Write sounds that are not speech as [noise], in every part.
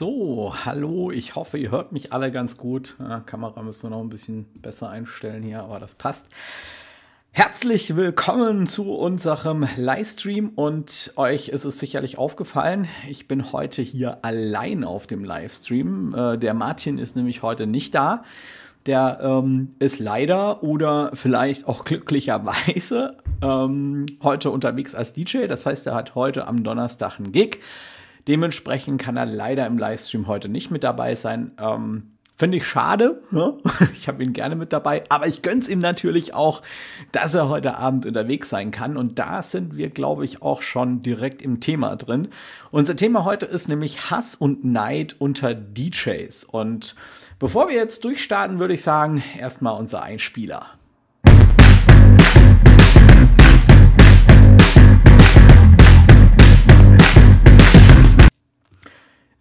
So, hallo, ich hoffe, ihr hört mich alle ganz gut. Ja, Kamera müssen wir noch ein bisschen besser einstellen hier, aber das passt. Herzlich willkommen zu unserem Livestream und euch ist es sicherlich aufgefallen, ich bin heute hier allein auf dem Livestream. Äh, der Martin ist nämlich heute nicht da. Der ähm, ist leider oder vielleicht auch glücklicherweise ähm, heute unterwegs als DJ. Das heißt, er hat heute am Donnerstag einen Gig. Dementsprechend kann er leider im Livestream heute nicht mit dabei sein. Ähm, Finde ich schade. Ne? [laughs] Ich habe ihn gerne mit dabei, aber ich gönne es ihm natürlich auch, dass er heute Abend unterwegs sein kann. Und da sind wir, glaube ich, auch schon direkt im Thema drin. Unser Thema heute ist nämlich Hass und Neid unter DJs. Und bevor wir jetzt durchstarten, würde ich sagen, erstmal unser Einspieler.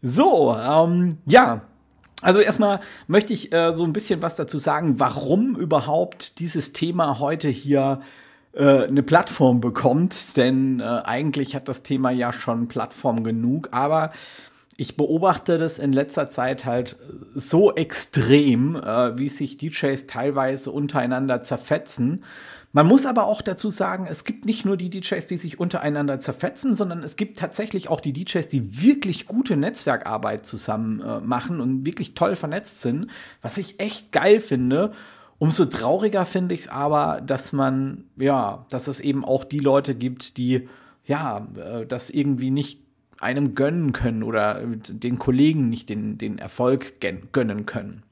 So, ähm, ja. Also erstmal möchte ich äh, so ein bisschen was dazu sagen, warum überhaupt dieses Thema heute hier äh, eine Plattform bekommt. Denn äh, eigentlich hat das Thema ja schon Plattform genug, aber ich beobachte das in letzter Zeit halt so extrem, äh, wie sich DJs teilweise untereinander zerfetzen man muss aber auch dazu sagen, es gibt nicht nur die DJs, die sich untereinander zerfetzen, sondern es gibt tatsächlich auch die DJs, die wirklich gute Netzwerkarbeit zusammen äh, machen und wirklich toll vernetzt sind, was ich echt geil finde. Umso trauriger finde ich es aber, dass man, ja, dass es eben auch die Leute gibt, die, ja, äh, das irgendwie nicht einem gönnen können oder den Kollegen nicht den, den Erfolg gönnen können.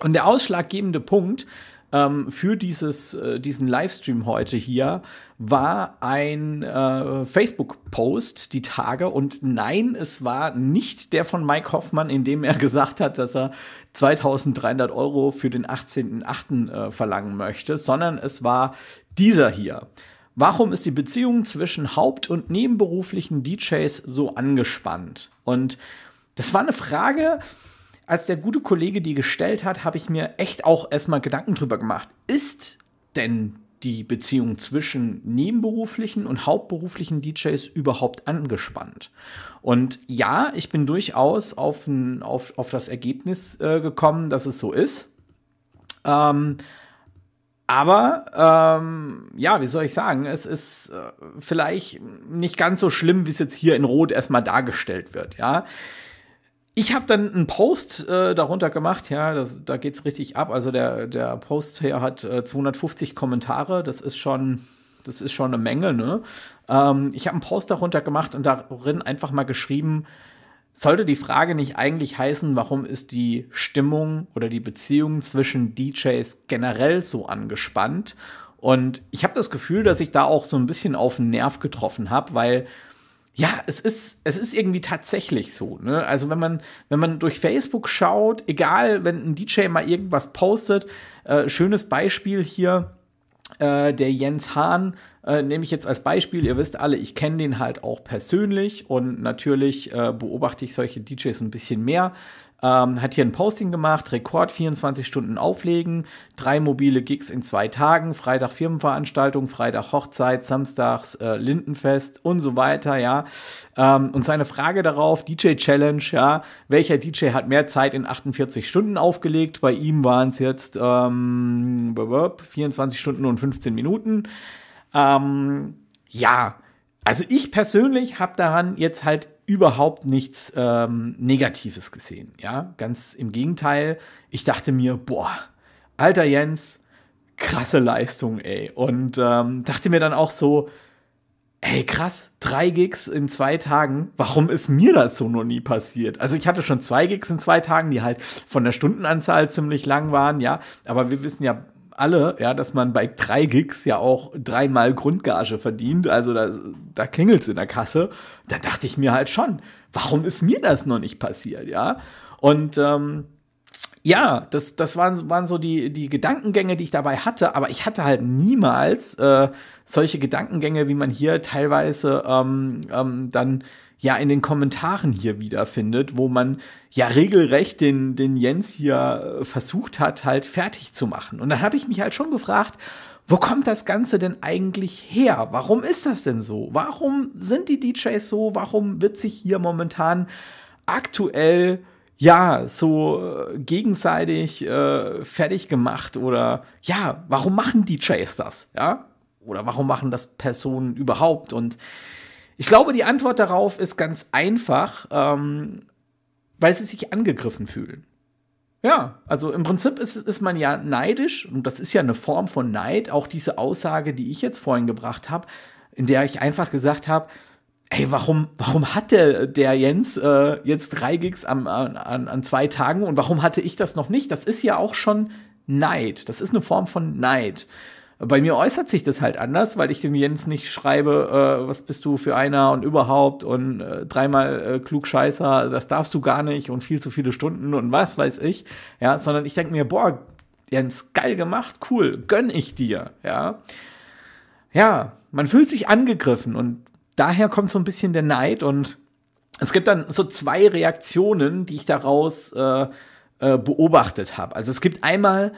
Und der ausschlaggebende Punkt, ähm, für dieses, äh, diesen Livestream heute hier war ein äh, Facebook-Post die Tage und nein, es war nicht der von Mike Hoffmann, in dem er [laughs] gesagt hat, dass er 2300 Euro für den 18.8. Äh, verlangen möchte, sondern es war dieser hier. Warum ist die Beziehung zwischen haupt- und nebenberuflichen DJs so angespannt? Und das war eine Frage, als der gute Kollege die gestellt hat, habe ich mir echt auch erstmal Gedanken drüber gemacht. Ist denn die Beziehung zwischen nebenberuflichen und hauptberuflichen DJs überhaupt angespannt? Und ja, ich bin durchaus auf, ein, auf, auf das Ergebnis äh, gekommen, dass es so ist. Ähm, aber ähm, ja, wie soll ich sagen, es ist äh, vielleicht nicht ganz so schlimm, wie es jetzt hier in Rot erstmal dargestellt wird. Ja, ich habe dann einen Post äh, darunter gemacht, ja, das, da geht's richtig ab. Also der, der Post hier hat äh, 250 Kommentare, das ist schon, das ist schon eine Menge, ne? Ähm, ich habe einen Post darunter gemacht und darin einfach mal geschrieben, sollte die Frage nicht eigentlich heißen, warum ist die Stimmung oder die Beziehung zwischen DJs generell so angespannt? Und ich habe das Gefühl, dass ich da auch so ein bisschen auf den Nerv getroffen habe, weil ja, es ist, es ist irgendwie tatsächlich so. Ne? Also wenn man, wenn man durch Facebook schaut, egal, wenn ein DJ mal irgendwas postet, äh, schönes Beispiel hier, äh, der Jens Hahn, äh, nehme ich jetzt als Beispiel. Ihr wisst alle, ich kenne den halt auch persönlich und natürlich äh, beobachte ich solche DJs ein bisschen mehr. Ähm, hat hier ein Posting gemacht, Rekord 24 Stunden auflegen, drei mobile Gigs in zwei Tagen, Freitag Firmenveranstaltung, Freitag Hochzeit, Samstags äh, Lindenfest und so weiter, ja. Ähm, und seine Frage darauf, DJ Challenge, ja, welcher DJ hat mehr Zeit in 48 Stunden aufgelegt? Bei ihm waren es jetzt ähm, 24 Stunden und 15 Minuten. Ähm, ja, also ich persönlich habe daran jetzt halt überhaupt nichts ähm, Negatives gesehen. Ja, ganz im Gegenteil. Ich dachte mir, boah, alter Jens, krasse Leistung, ey. Und ähm, dachte mir dann auch so, ey, krass, drei Gigs in zwei Tagen. Warum ist mir das so noch nie passiert? Also ich hatte schon zwei Gigs in zwei Tagen, die halt von der Stundenanzahl ziemlich lang waren, ja. Aber wir wissen ja alle, ja, dass man bei drei Gigs ja auch dreimal Grundgage verdient. Also da, da klingelt es in der Kasse. Da dachte ich mir halt schon, warum ist mir das noch nicht passiert, ja? Und ähm, ja, das, das waren, waren so die, die Gedankengänge, die ich dabei hatte, aber ich hatte halt niemals äh, solche Gedankengänge, wie man hier teilweise ähm, ähm, dann ja in den Kommentaren hier wiederfindet, wo man ja regelrecht den, den Jens hier äh, versucht hat, halt fertig zu machen. Und dann habe ich mich halt schon gefragt, wo kommt das Ganze denn eigentlich her? Warum ist das denn so? Warum sind die DJs so? Warum wird sich hier momentan aktuell ja, so äh, gegenseitig äh, fertig gemacht oder ja, warum machen DJs das? Ja? Oder warum machen das Personen überhaupt? Und ich glaube, die Antwort darauf ist ganz einfach, ähm, weil sie sich angegriffen fühlen. Ja, also im Prinzip ist, ist man ja neidisch und das ist ja eine Form von Neid, auch diese Aussage, die ich jetzt vorhin gebracht habe, in der ich einfach gesagt habe, ey, warum, warum hat der, der Jens äh, jetzt drei Gigs am, an, an zwei Tagen und warum hatte ich das noch nicht? Das ist ja auch schon Neid. Das ist eine Form von Neid. Bei mir äußert sich das halt anders, weil ich dem Jens nicht schreibe, äh, was bist du für einer und überhaupt und äh, dreimal äh, Klugscheißer, das darfst du gar nicht und viel zu viele Stunden und was weiß ich, ja, sondern ich denke mir, boah, Jens, geil gemacht, cool, gönn ich dir, ja. Ja, man fühlt sich angegriffen und daher kommt so ein bisschen der Neid und es gibt dann so zwei Reaktionen, die ich daraus äh, äh, beobachtet habe. Also es gibt einmal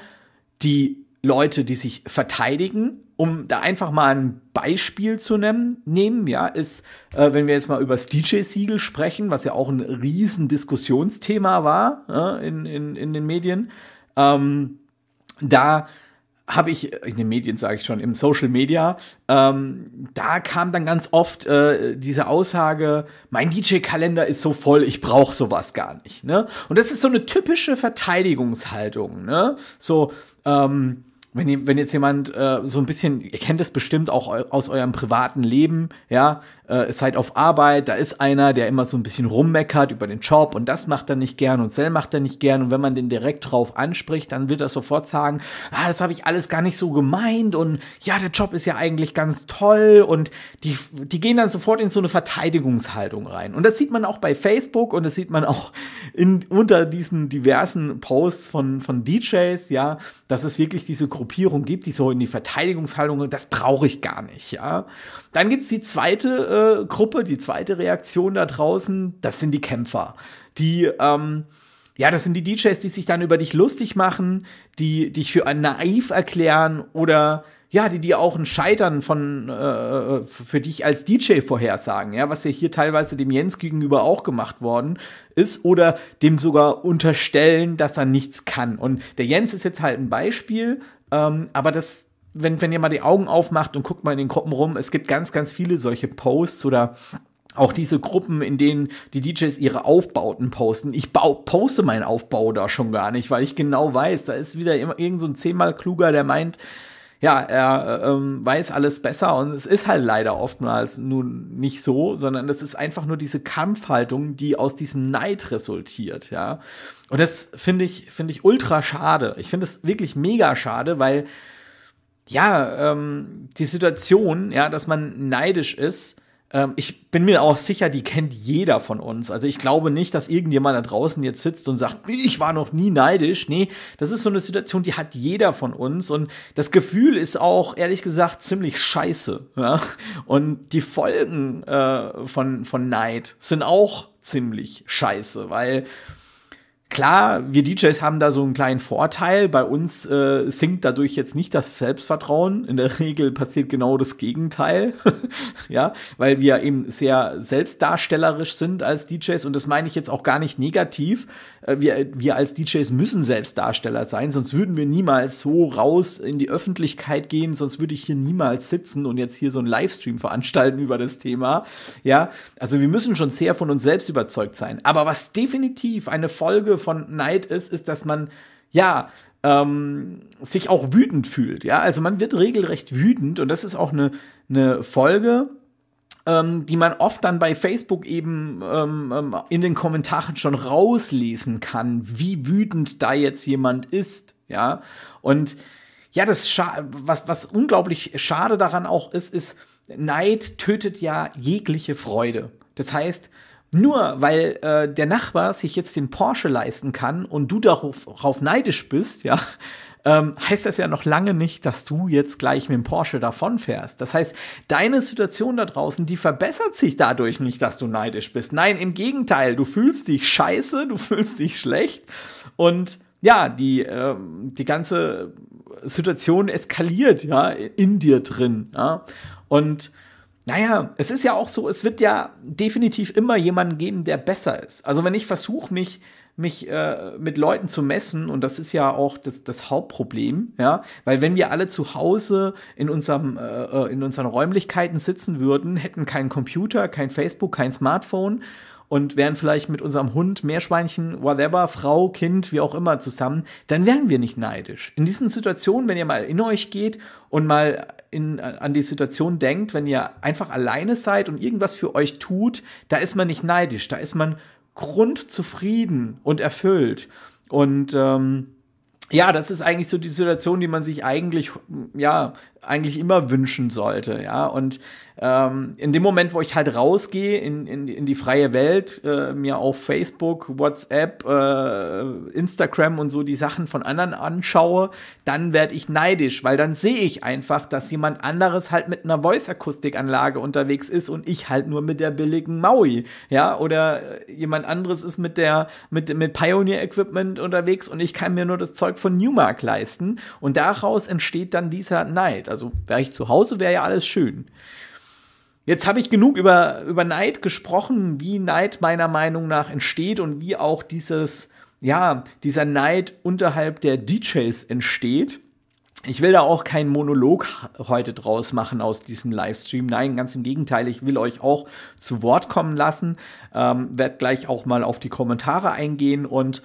die Leute, die sich verteidigen, um da einfach mal ein Beispiel zu nehmen, nehmen ja, ist, äh, wenn wir jetzt mal über das DJ-Siegel sprechen, was ja auch ein riesen Diskussionsthema war äh, in, in, in den Medien, ähm, da habe ich, in den Medien sage ich schon, im Social Media, ähm, da kam dann ganz oft äh, diese Aussage, mein DJ-Kalender ist so voll, ich brauche sowas gar nicht. Ne? Und das ist so eine typische Verteidigungshaltung. Ne? So, ähm, wenn, wenn jetzt jemand äh, so ein bisschen, ihr kennt es bestimmt auch aus eurem privaten Leben, ja, äh, seid auf Arbeit, da ist einer, der immer so ein bisschen rummeckert über den Job und das macht er nicht gern und Sell macht er nicht gern. Und wenn man den direkt drauf anspricht, dann wird er sofort sagen, ah, das habe ich alles gar nicht so gemeint und ja, der Job ist ja eigentlich ganz toll. Und die, die gehen dann sofort in so eine Verteidigungshaltung rein. Und das sieht man auch bei Facebook und das sieht man auch in, unter diesen diversen Posts von, von DJs, ja, dass es wirklich diese Gruppierung gibt, die so in die Verteidigungshaltung, das brauche ich gar nicht, ja. Dann gibt es die zweite äh, Gruppe, die zweite Reaktion da draußen, das sind die Kämpfer. Die, ähm, ja, das sind die DJs, die sich dann über dich lustig machen, die dich für naiv erklären oder ja, die dir auch ein Scheitern von äh, für dich als DJ vorhersagen, ja, was ja hier teilweise dem Jens gegenüber auch gemacht worden ist oder dem sogar unterstellen, dass er nichts kann. Und der Jens ist jetzt halt ein Beispiel, ähm, aber das wenn, wenn ihr mal die Augen aufmacht und guckt mal in den Gruppen rum, es gibt ganz, ganz viele solche Posts oder auch diese Gruppen, in denen die DJs ihre Aufbauten posten. Ich poste meinen Aufbau da schon gar nicht, weil ich genau weiß, da ist wieder irgend so ein zehnmal kluger, der meint, ja, er ähm, weiß alles besser und es ist halt leider oftmals nun nicht so, sondern das ist einfach nur diese Kampfhaltung, die aus diesem Neid resultiert, ja. Und das finde ich, finde ich ultra schade. Ich finde es wirklich mega schade, weil ja, ähm, die Situation, ja, dass man neidisch ist, ähm, ich bin mir auch sicher, die kennt jeder von uns. Also ich glaube nicht, dass irgendjemand da draußen jetzt sitzt und sagt, ich war noch nie neidisch. Nee, das ist so eine Situation, die hat jeder von uns. Und das Gefühl ist auch, ehrlich gesagt, ziemlich scheiße. Ja? Und die Folgen äh, von, von Neid sind auch ziemlich scheiße, weil Klar, wir DJs haben da so einen kleinen Vorteil. Bei uns äh, sinkt dadurch jetzt nicht das Selbstvertrauen. In der [laughs] Regel passiert genau das Gegenteil. [laughs] ja, weil wir eben sehr selbstdarstellerisch sind als DJs. Und das meine ich jetzt auch gar nicht negativ. Äh, wir, wir als DJs müssen Selbstdarsteller sein, sonst würden wir niemals so raus in die Öffentlichkeit gehen, sonst würde ich hier niemals sitzen und jetzt hier so einen Livestream veranstalten über das Thema. Ja, also wir müssen schon sehr von uns selbst überzeugt sein. Aber was definitiv eine Folge von Neid ist, ist, dass man ja ähm, sich auch wütend fühlt. Ja, also man wird regelrecht wütend und das ist auch eine, eine Folge, ähm, die man oft dann bei Facebook eben ähm, ähm in den Kommentaren schon rauslesen kann, wie wütend da jetzt jemand ist. Ja, und ja, das was, was unglaublich schade daran auch ist, ist, Neid tötet ja jegliche Freude. Das heißt, nur weil äh, der Nachbar sich jetzt den Porsche leisten kann und du darauf, darauf neidisch bist, ja, [laughs] ähm, heißt das ja noch lange nicht, dass du jetzt gleich mit dem Porsche davonfährst. Das heißt, deine Situation da draußen, die verbessert sich dadurch nicht, dass du neidisch bist. Nein, im Gegenteil, du fühlst dich scheiße, du fühlst dich schlecht und ja, die, äh, die ganze Situation eskaliert ja in dir drin. Ja? Und naja, es ist ja auch so, es wird ja definitiv immer jemanden geben, der besser ist. Also wenn ich versuche, mich mich äh, mit Leuten zu messen und das ist ja auch das, das Hauptproblem, ja, weil wenn wir alle zu Hause in unserem äh, äh in unseren Räumlichkeiten sitzen würden, hätten keinen Computer, kein Facebook, kein Smartphone und wären vielleicht mit unserem Hund, Meerschweinchen, whatever, Frau, Kind, wie auch immer zusammen, dann wären wir nicht neidisch. In diesen Situationen, wenn ihr mal in euch geht und mal in, an die Situation denkt, wenn ihr einfach alleine seid und irgendwas für euch tut, da ist man nicht neidisch, da ist man grundzufrieden und erfüllt. Und ähm, ja, das ist eigentlich so die Situation, die man sich eigentlich, ja, eigentlich immer wünschen sollte, ja. Und ähm, in dem Moment, wo ich halt rausgehe in, in, in die freie Welt, äh, mir auf Facebook, WhatsApp, äh, Instagram und so die Sachen von anderen anschaue, dann werde ich neidisch, weil dann sehe ich einfach, dass jemand anderes halt mit einer Voice-Akustikanlage unterwegs ist und ich halt nur mit der billigen Maui, ja, oder jemand anderes ist mit der, mit, mit Pioneer-Equipment unterwegs und ich kann mir nur das Zeug von Newmark leisten und daraus entsteht dann dieser Neid. Also wäre ich zu Hause, wäre ja alles schön. Jetzt habe ich genug über, über Neid gesprochen, wie Neid meiner Meinung nach entsteht und wie auch dieses, ja, dieser Neid unterhalb der DJs entsteht. Ich will da auch keinen Monolog heute draus machen aus diesem Livestream. Nein, ganz im Gegenteil, ich will euch auch zu Wort kommen lassen. Ähm, werde gleich auch mal auf die Kommentare eingehen und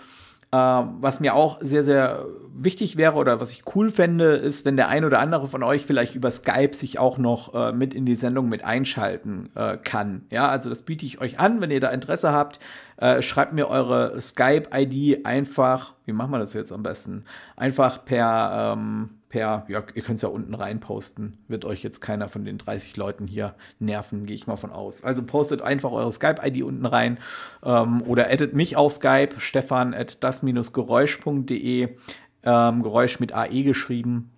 was mir auch sehr, sehr wichtig wäre oder was ich cool fände, ist, wenn der ein oder andere von euch vielleicht über Skype sich auch noch äh, mit in die Sendung mit einschalten äh, kann. Ja, also das biete ich euch an, wenn ihr da Interesse habt. Äh, schreibt mir eure Skype-ID einfach, wie machen wir das jetzt am besten? Einfach per ähm, per, ja, ihr könnt es ja unten rein posten. Wird euch jetzt keiner von den 30 Leuten hier nerven, gehe ich mal von aus. Also postet einfach eure Skype-ID unten rein ähm, oder addet mich auf Skype, stefan at das-geräusch.de, ähm, Geräusch mit AE geschrieben.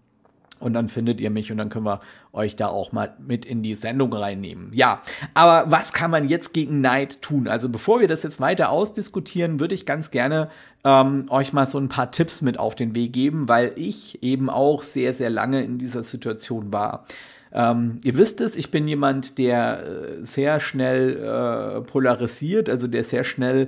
Und dann findet ihr mich und dann können wir euch da auch mal mit in die Sendung reinnehmen. Ja, aber was kann man jetzt gegen Neid tun? Also bevor wir das jetzt weiter ausdiskutieren, würde ich ganz gerne ähm, euch mal so ein paar Tipps mit auf den Weg geben, weil ich eben auch sehr, sehr lange in dieser Situation war. Ähm, ihr wisst es, ich bin jemand, der äh, sehr schnell äh, polarisiert, also der sehr schnell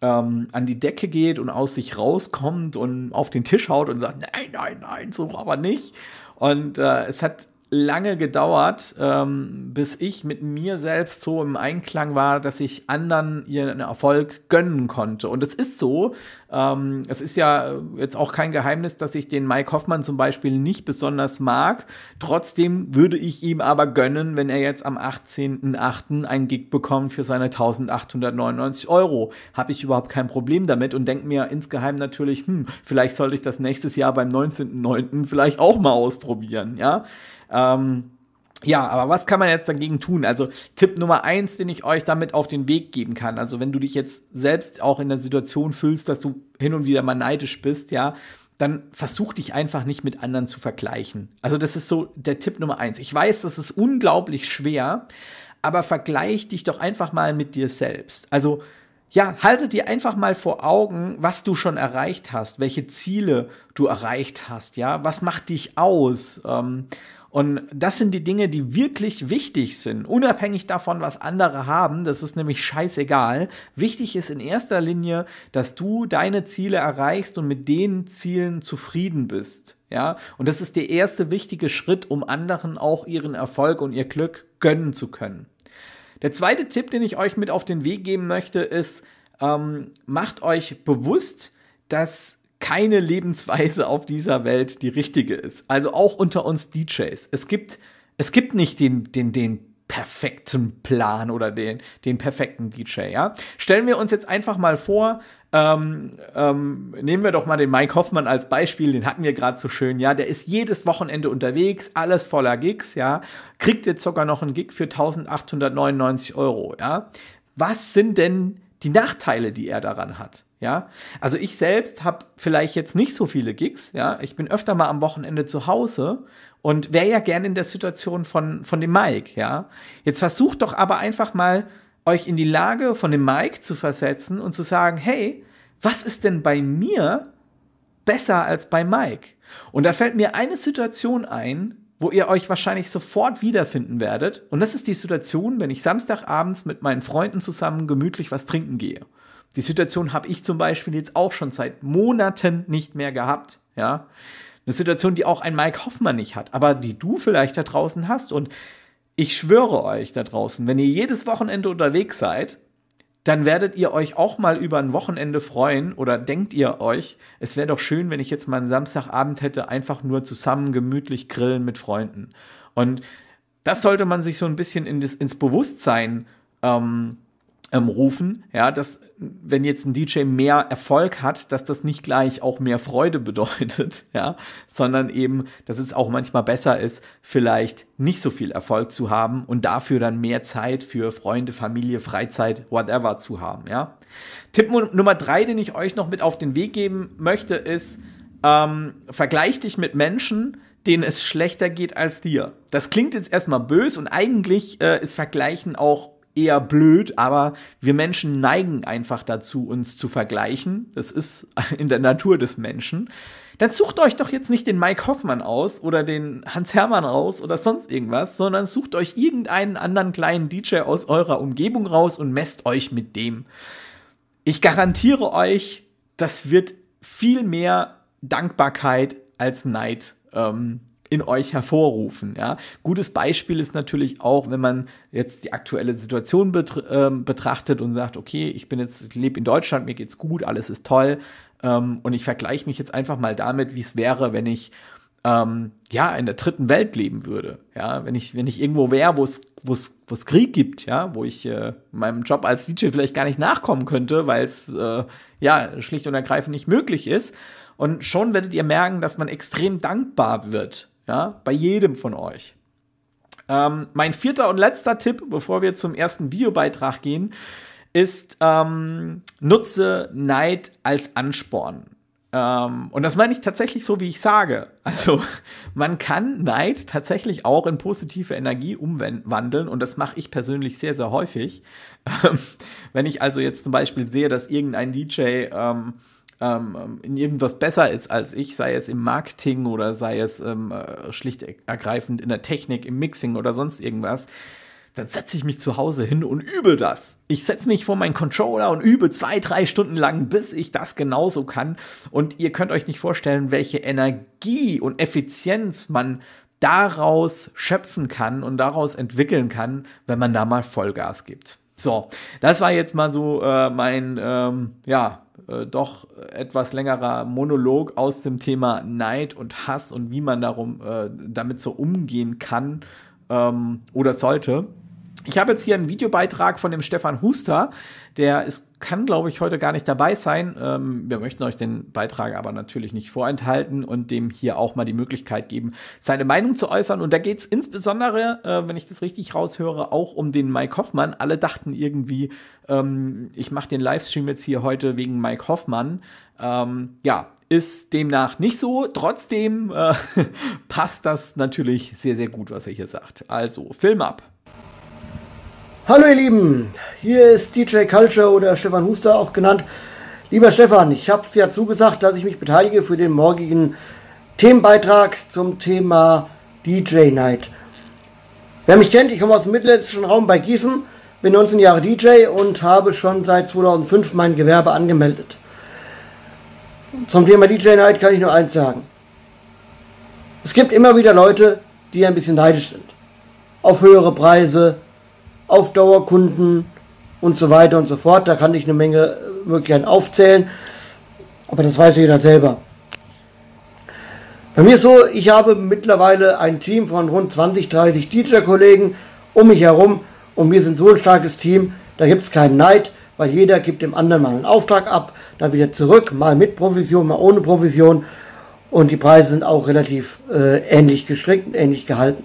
ähm, an die Decke geht und aus sich rauskommt und auf den Tisch haut und sagt, nein, nein, nein, so aber nicht. Und äh, es hat lange gedauert, ähm, bis ich mit mir selbst so im Einklang war, dass ich anderen ihren Erfolg gönnen konnte. Und es ist so, ähm, es ist ja jetzt auch kein Geheimnis, dass ich den Mike Hoffmann zum Beispiel nicht besonders mag. Trotzdem würde ich ihm aber gönnen, wenn er jetzt am 18.08. einen Gig bekommt für seine 1899 Euro. Habe ich überhaupt kein Problem damit und denke mir insgeheim natürlich, hm, vielleicht sollte ich das nächstes Jahr beim 19.09. vielleicht auch mal ausprobieren, ja. Ähm, ja, aber was kann man jetzt dagegen tun? Also Tipp Nummer eins, den ich euch damit auf den Weg geben kann. Also wenn du dich jetzt selbst auch in der Situation fühlst, dass du hin und wieder mal neidisch bist, ja, dann versuch dich einfach nicht mit anderen zu vergleichen. Also das ist so der Tipp Nummer eins. Ich weiß, das ist unglaublich schwer, aber vergleich dich doch einfach mal mit dir selbst. Also ja, halte dir einfach mal vor Augen, was du schon erreicht hast, welche Ziele du erreicht hast, ja, was macht dich aus? Ähm, und das sind die Dinge, die wirklich wichtig sind, unabhängig davon, was andere haben. Das ist nämlich scheißegal. Wichtig ist in erster Linie, dass du deine Ziele erreichst und mit den Zielen zufrieden bist. Ja, und das ist der erste wichtige Schritt, um anderen auch ihren Erfolg und ihr Glück gönnen zu können. Der zweite Tipp, den ich euch mit auf den Weg geben möchte, ist, ähm, macht euch bewusst, dass keine Lebensweise auf dieser Welt die richtige ist. Also auch unter uns DJs. Es gibt, es gibt nicht den, den, den perfekten Plan oder den, den perfekten DJ, ja. Stellen wir uns jetzt einfach mal vor, ähm, ähm, nehmen wir doch mal den Mike Hoffmann als Beispiel, den hatten wir gerade so schön, ja, der ist jedes Wochenende unterwegs, alles voller Gigs, ja, kriegt jetzt sogar noch einen Gig für 1899 Euro, ja. Was sind denn die Nachteile, die er daran hat? Ja, also ich selbst habe vielleicht jetzt nicht so viele Gigs, ja, ich bin öfter mal am Wochenende zu Hause und wäre ja gerne in der Situation von, von dem Mike, ja. Jetzt versucht doch aber einfach mal, euch in die Lage von dem Mike zu versetzen und zu sagen, hey, was ist denn bei mir besser als bei Mike? Und da fällt mir eine Situation ein, wo ihr euch wahrscheinlich sofort wiederfinden werdet. Und das ist die Situation, wenn ich Samstagabends mit meinen Freunden zusammen gemütlich was trinken gehe. Die Situation habe ich zum Beispiel jetzt auch schon seit Monaten nicht mehr gehabt. Ja, eine Situation, die auch ein Mike Hoffmann nicht hat, aber die du vielleicht da draußen hast. Und ich schwöre euch da draußen, wenn ihr jedes Wochenende unterwegs seid, dann werdet ihr euch auch mal über ein Wochenende freuen oder denkt ihr euch, es wäre doch schön, wenn ich jetzt mal einen Samstagabend hätte, einfach nur zusammen gemütlich grillen mit Freunden. Und das sollte man sich so ein bisschen in das, ins Bewusstsein ähm, ähm, rufen, ja, dass wenn jetzt ein DJ mehr Erfolg hat, dass das nicht gleich auch mehr Freude [laughs] bedeutet, ja, sondern eben, dass es auch manchmal besser ist, vielleicht nicht so viel Erfolg zu haben und dafür dann mehr Zeit für Freunde, Familie, Freizeit, whatever zu haben, ja. Tipp Nummer drei, den ich euch noch mit auf den Weg geben möchte, ist, ähm, vergleich dich mit Menschen, denen es schlechter geht als dir. Das klingt jetzt erstmal bös und eigentlich äh, ist Vergleichen auch eher blöd, aber wir Menschen neigen einfach dazu, uns zu vergleichen. Das ist [laughs] in der Natur des Menschen. Dann sucht euch doch jetzt nicht den Mike Hoffmann aus oder den Hans Hermann raus oder sonst irgendwas, sondern sucht euch irgendeinen anderen kleinen DJ aus eurer Umgebung raus und messt euch mit dem. Ich garantiere euch, das wird viel mehr Dankbarkeit als Neid ähm, in euch hervorrufen. Ja? Gutes Beispiel ist natürlich auch, wenn man jetzt die aktuelle Situation betr äh, betrachtet und sagt, okay, ich bin jetzt, lebe in Deutschland, mir geht's gut, alles ist toll ähm, und ich vergleiche mich jetzt einfach mal damit, wie es wäre, wenn ich ähm, ja in der dritten Welt leben würde. Ja, wenn ich wenn ich irgendwo wäre, wo es wo es wo es Krieg gibt, ja, wo ich äh, meinem Job als DJ vielleicht gar nicht nachkommen könnte, weil es äh, ja schlicht und ergreifend nicht möglich ist. Und schon werdet ihr merken, dass man extrem dankbar wird ja, bei jedem von euch. Ähm, mein vierter und letzter Tipp, bevor wir zum ersten Videobeitrag gehen, ist, ähm, nutze Neid als Ansporn. Ähm, und das meine ich tatsächlich so, wie ich sage. Also [laughs] man kann Neid tatsächlich auch in positive Energie umwandeln und das mache ich persönlich sehr, sehr häufig. [laughs] wenn ich also jetzt zum Beispiel sehe, dass irgendein DJ ähm, ähm, in irgendwas besser ist als ich, sei es im Marketing oder sei es ähm, äh, schlicht ergreifend in der Technik, im Mixing oder sonst irgendwas, dann setze ich mich zu Hause hin und übe das. Ich setze mich vor meinen Controller und übe zwei, drei Stunden lang, bis ich das genauso kann. Und ihr könnt euch nicht vorstellen, welche Energie und Effizienz man daraus schöpfen kann und daraus entwickeln kann, wenn man da mal Vollgas gibt. So, das war jetzt mal so äh, mein, ähm, ja, äh, doch etwas längerer Monolog aus dem Thema Neid und Hass und wie man darum äh, damit so umgehen kann ähm, oder sollte. Ich habe jetzt hier einen Videobeitrag von dem Stefan Huster, der ist, kann, glaube ich, heute gar nicht dabei sein. Ähm, wir möchten euch den Beitrag aber natürlich nicht vorenthalten und dem hier auch mal die Möglichkeit geben, seine Meinung zu äußern. Und da geht es insbesondere, äh, wenn ich das richtig raushöre, auch um den Mike Hoffmann. Alle dachten irgendwie, ähm, ich mache den Livestream jetzt hier heute wegen Mike Hoffmann. Ähm, ja, ist demnach nicht so. Trotzdem äh, [laughs] passt das natürlich sehr, sehr gut, was er hier sagt. Also, Film ab. Hallo ihr Lieben, hier ist DJ Culture oder Stefan Huster auch genannt. Lieber Stefan, ich habe es ja zugesagt, dass ich mich beteilige für den morgigen Themenbeitrag zum Thema DJ Night. Wer mich kennt, ich komme aus dem mittelländischen Raum bei Gießen, bin 19 Jahre DJ und habe schon seit 2005 mein Gewerbe angemeldet. Zum Thema DJ Night kann ich nur eins sagen. Es gibt immer wieder Leute, die ein bisschen neidisch sind. Auf höhere Preise, auf Dauerkunden und so weiter und so fort. Da kann ich eine Menge äh, Möglichkeiten aufzählen, aber das weiß jeder selber. Bei mir ist so, ich habe mittlerweile ein Team von rund 20, 30 DJ-Kollegen um mich herum und wir sind so ein starkes Team, da gibt es keinen Neid, weil jeder gibt dem anderen mal einen Auftrag ab, dann wieder zurück, mal mit Provision, mal ohne Provision und die Preise sind auch relativ äh, ähnlich gestrickt, ähnlich gehalten.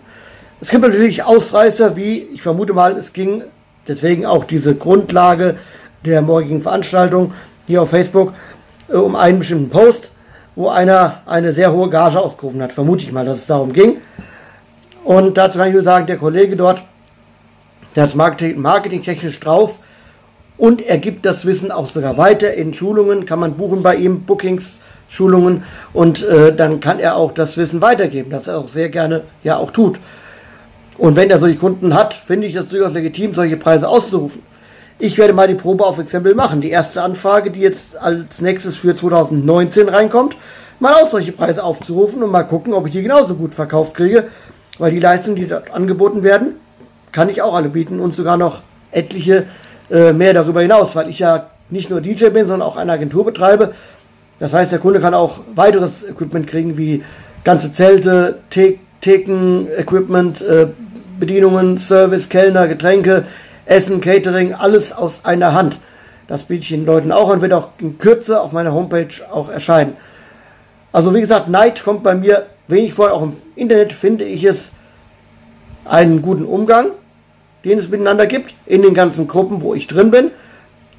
Es gibt natürlich Ausreißer, wie ich vermute mal, es ging deswegen auch diese Grundlage der morgigen Veranstaltung hier auf Facebook äh, um einen bestimmten Post, wo einer eine sehr hohe Gage ausgerufen hat. Vermute ich mal, dass es darum ging. Und dazu kann ich nur sagen, der Kollege dort, der hat Marketing, marketingtechnisch drauf und er gibt das Wissen auch sogar weiter in Schulungen, kann man buchen bei ihm, Bookings, Schulungen und äh, dann kann er auch das Wissen weitergeben, das er auch sehr gerne ja auch tut. Und wenn er solche Kunden hat, finde ich das durchaus legitim, solche Preise auszurufen. ich werde mal die Probe auf Exempel machen. Die erste Anfrage, die jetzt als nächstes für 2019 reinkommt, mal auch solche Preise aufzurufen und mal gucken, ob ich die genauso gut verkauft kriege. Weil die Leistungen, die dort angeboten werden, kann ich auch alle bieten und sogar noch etliche äh, mehr darüber hinaus, weil ich ja nicht nur DJ bin, sondern auch eine Agentur betreibe. Das heißt, der Kunde kann auch weiteres Equipment kriegen, wie ganze Zelte, The Theken, Equipment, äh, Bedienungen, Service, Kellner, Getränke, Essen, Catering, alles aus einer Hand. Das biete ich den Leuten auch und wird auch in Kürze auf meiner Homepage auch erscheinen. Also wie gesagt, Neid kommt bei mir wenig vor. Auch im Internet finde ich es einen guten Umgang, den es miteinander gibt, in den ganzen Gruppen, wo ich drin bin.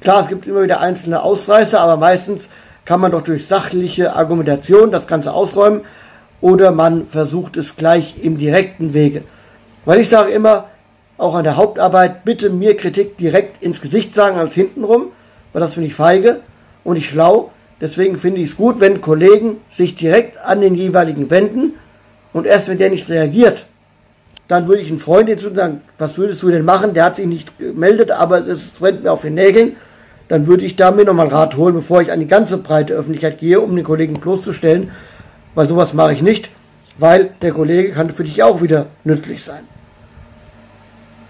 Klar, es gibt immer wieder einzelne Ausreißer, aber meistens kann man doch durch sachliche Argumentation das Ganze ausräumen oder man versucht es gleich im direkten Wege. Weil ich sage immer, auch an der Hauptarbeit, bitte mir Kritik direkt ins Gesicht sagen als hintenrum, weil das finde ich feige und nicht schlau. Deswegen finde ich es gut, wenn Kollegen sich direkt an den jeweiligen wenden und erst wenn der nicht reagiert, dann würde ich einen Freund hinzu sagen, was würdest du denn machen? Der hat sich nicht gemeldet, aber es brennt mir auf den Nägeln. Dann würde ich da mir nochmal Rat holen, bevor ich an die ganze breite Öffentlichkeit gehe, um den Kollegen bloßzustellen, weil sowas mache ich nicht, weil der Kollege kann für dich auch wieder nützlich sein.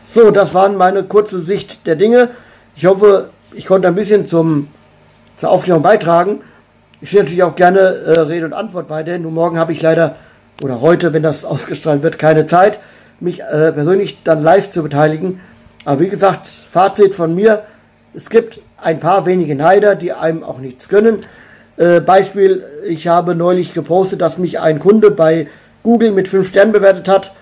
So, das waren meine kurze Sicht der Dinge. Ich hoffe, ich konnte ein bisschen zum, zur Aufklärung beitragen. Ich stehe natürlich auch gerne äh, Rede und Antwort weiterhin. Nur morgen habe ich leider, oder heute, wenn das [laughs] ausgestrahlt wird, keine Zeit, mich äh, persönlich dann live zu beteiligen. Aber wie gesagt, Fazit von mir, es gibt ein paar wenige Neider, die einem auch nichts gönnen. Äh, Beispiel, ich habe neulich gepostet, dass mich ein Kunde bei Google mit 5 Sternen bewertet hat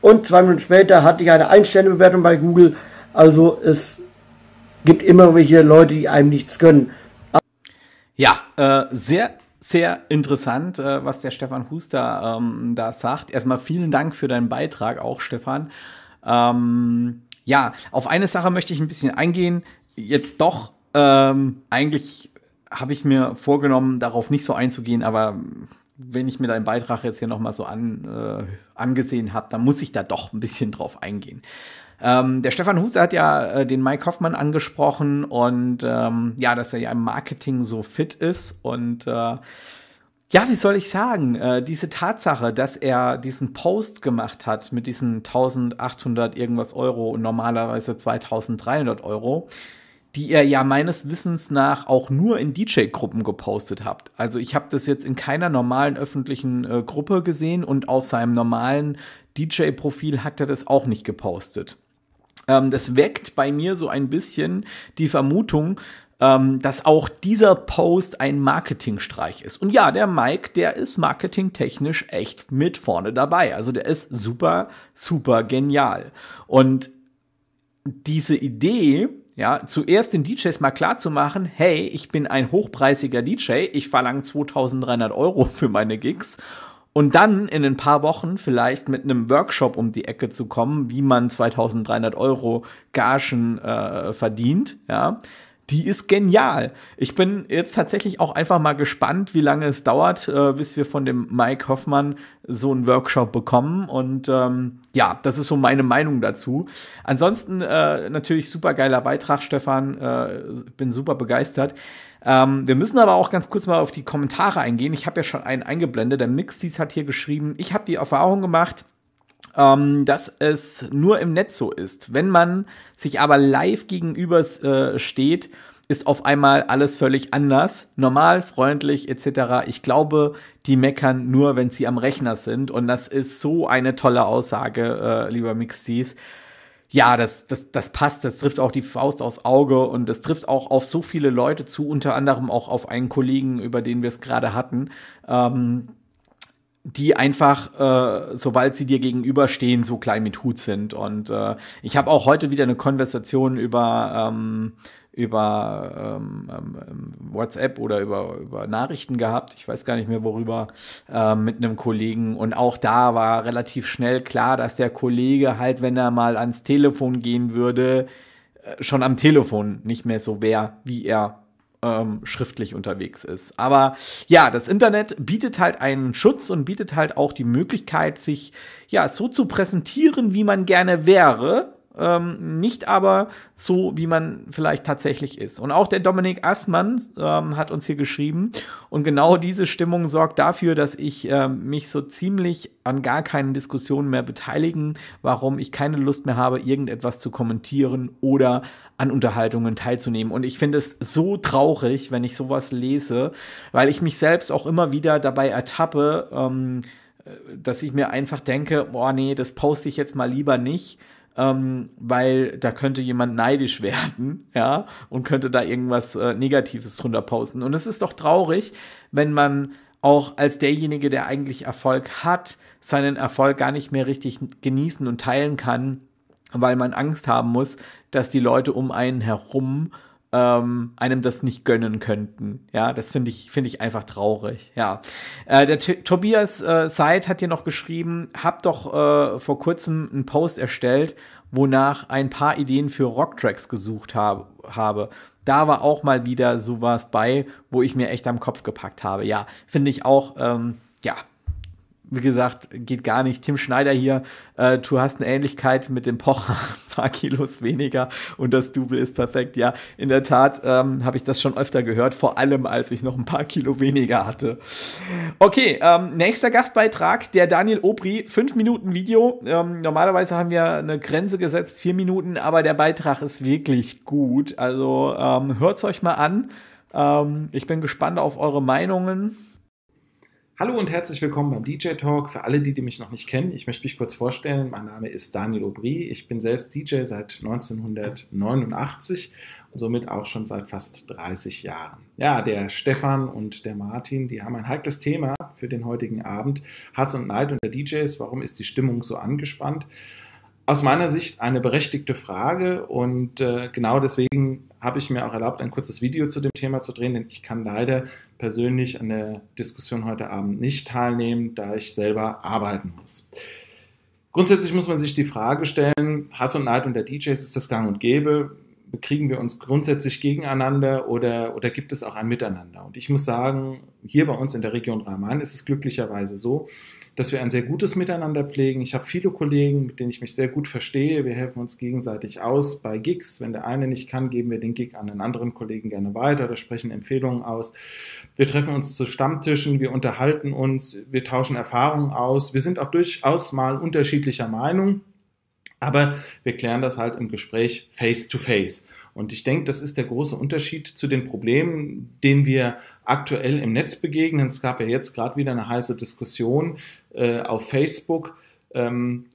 und zwei Minuten später hatte ich eine Ein-Sterne-Bewertung bei Google. Also es gibt immer welche Leute, die einem nichts gönnen. Ja, äh, sehr, sehr interessant, äh, was der Stefan Huster ähm, da sagt. Erstmal vielen Dank für deinen Beitrag, auch Stefan. Ähm, ja, auf eine Sache möchte ich ein bisschen eingehen. Jetzt doch, ähm, eigentlich habe ich mir vorgenommen, darauf nicht so einzugehen, aber wenn ich mir deinen Beitrag jetzt hier nochmal so an, äh, angesehen habe, dann muss ich da doch ein bisschen drauf eingehen. Ähm, der Stefan Huster hat ja äh, den Mike Hoffmann angesprochen und ähm, ja, dass er ja im Marketing so fit ist und äh, ja, wie soll ich sagen, äh, diese Tatsache, dass er diesen Post gemacht hat mit diesen 1800 irgendwas Euro und normalerweise 2300 Euro, die ihr ja meines Wissens nach auch nur in DJ-Gruppen gepostet habt. Also ich habe das jetzt in keiner normalen öffentlichen äh, Gruppe gesehen und auf seinem normalen DJ-Profil hat er das auch nicht gepostet. Ähm, das weckt bei mir so ein bisschen die Vermutung, ähm, dass auch dieser Post ein Marketingstreich ist. Und ja, der Mike, der ist marketingtechnisch echt mit vorne dabei. Also der ist super, super genial. Und diese Idee, ja, zuerst den DJs mal klar zu machen, hey, ich bin ein hochpreisiger DJ, ich verlange 2300 Euro für meine Gigs. Und dann in ein paar Wochen vielleicht mit einem Workshop um die Ecke zu kommen, wie man 2300 Euro Gagen äh, verdient, ja, die ist genial. Ich bin jetzt tatsächlich auch einfach mal gespannt, wie lange es dauert, äh, bis wir von dem Mike Hoffmann so einen Workshop bekommen. Und ähm, ja, das ist so meine Meinung dazu. Ansonsten äh, natürlich super geiler Beitrag, Stefan. Äh, bin super begeistert. Ähm, wir müssen aber auch ganz kurz mal auf die Kommentare eingehen. Ich habe ja schon einen eingeblendet. Der Mixdies hat hier geschrieben, ich habe die Erfahrung gemacht, ähm, dass es nur im Netz so ist. Wenn man sich aber live gegenüber äh, steht, ist auf einmal alles völlig anders, normal, freundlich etc. Ich glaube, die meckern nur, wenn sie am Rechner sind. Und das ist so eine tolle Aussage, äh, lieber Mixties. Ja, das, das, das passt, das trifft auch die Faust aufs Auge und das trifft auch auf so viele Leute zu, unter anderem auch auf einen Kollegen, über den wir es gerade hatten. Ähm, die einfach, äh, sobald sie dir gegenüberstehen, so klein mit Hut sind. Und äh, ich habe auch heute wieder eine Konversation über, ähm, über ähm, ähm, WhatsApp oder über, über Nachrichten gehabt. Ich weiß gar nicht mehr worüber, äh, mit einem Kollegen. Und auch da war relativ schnell klar, dass der Kollege halt, wenn er mal ans Telefon gehen würde, äh, schon am Telefon nicht mehr so wäre, wie er ähm, schriftlich unterwegs ist. Aber ja, das Internet bietet halt einen Schutz und bietet halt auch die Möglichkeit, sich ja so zu präsentieren, wie man gerne wäre. Ähm, nicht aber so, wie man vielleicht tatsächlich ist. Und auch der Dominik Assmann ähm, hat uns hier geschrieben und genau diese Stimmung sorgt dafür, dass ich ähm, mich so ziemlich an gar keinen Diskussionen mehr beteiligen, warum ich keine Lust mehr habe, irgendetwas zu kommentieren oder an Unterhaltungen teilzunehmen. Und ich finde es so traurig, wenn ich sowas lese, weil ich mich selbst auch immer wieder dabei ertappe, ähm, äh, dass ich mir einfach denke, boah, nee, das poste ich jetzt mal lieber nicht, ähm, weil da könnte jemand neidisch [laughs] werden, ja, und könnte da irgendwas äh, Negatives drunter posten. Und es ist doch traurig, wenn man auch als derjenige, der eigentlich Erfolg hat, seinen Erfolg gar nicht mehr richtig genießen und teilen kann, weil man Angst haben muss, dass die Leute um einen herum ähm, einem das nicht gönnen könnten. Ja, das finde ich, finde ich einfach traurig. Ja, äh, der T Tobias äh, Seid hat hier noch geschrieben, hab doch äh, vor kurzem einen Post erstellt, wonach ein paar Ideen für Rocktracks gesucht hab, habe. Da war auch mal wieder sowas bei, wo ich mir echt am Kopf gepackt habe. Ja, finde ich auch, ähm, ja, wie gesagt, geht gar nicht. Tim Schneider hier, äh, du hast eine Ähnlichkeit mit dem Pocher, ein paar Kilos weniger und das Double ist perfekt. Ja, in der Tat ähm, habe ich das schon öfter gehört, vor allem als ich noch ein paar Kilo weniger hatte. Okay, ähm, nächster Gastbeitrag, der Daniel Obri, fünf Minuten Video. Ähm, normalerweise haben wir eine Grenze gesetzt, vier Minuten, aber der Beitrag ist wirklich gut. Also ähm, hört es euch mal an. Ähm, ich bin gespannt auf eure Meinungen. Hallo und herzlich willkommen beim DJ Talk. Für alle, die, die mich noch nicht kennen, ich möchte mich kurz vorstellen. Mein Name ist Daniel Aubry. Ich bin selbst DJ seit 1989 und somit auch schon seit fast 30 Jahren. Ja, der Stefan und der Martin, die haben ein heikles Thema für den heutigen Abend. Hass und Neid unter DJs. Warum ist die Stimmung so angespannt? Aus meiner Sicht eine berechtigte Frage und äh, genau deswegen habe ich mir auch erlaubt, ein kurzes Video zu dem Thema zu drehen, denn ich kann leider persönlich an der Diskussion heute Abend nicht teilnehmen, da ich selber arbeiten muss. Grundsätzlich muss man sich die Frage stellen, Hass und Neid unter DJs, ist das gang und gäbe? Bekriegen wir uns grundsätzlich gegeneinander oder, oder gibt es auch ein Miteinander? Und ich muss sagen, hier bei uns in der Region Rhein-Main ist es glücklicherweise so, dass wir ein sehr gutes Miteinander pflegen. Ich habe viele Kollegen, mit denen ich mich sehr gut verstehe. Wir helfen uns gegenseitig aus bei Gigs. Wenn der eine nicht kann, geben wir den Gig an einen anderen Kollegen gerne weiter oder sprechen Empfehlungen aus. Wir treffen uns zu Stammtischen, wir unterhalten uns, wir tauschen Erfahrungen aus. Wir sind auch durchaus mal unterschiedlicher Meinung, aber wir klären das halt im Gespräch face to face. Und ich denke, das ist der große Unterschied zu den Problemen, denen wir aktuell im Netz begegnen. Es gab ja jetzt gerade wieder eine heiße Diskussion äh, auf Facebook. Ähm,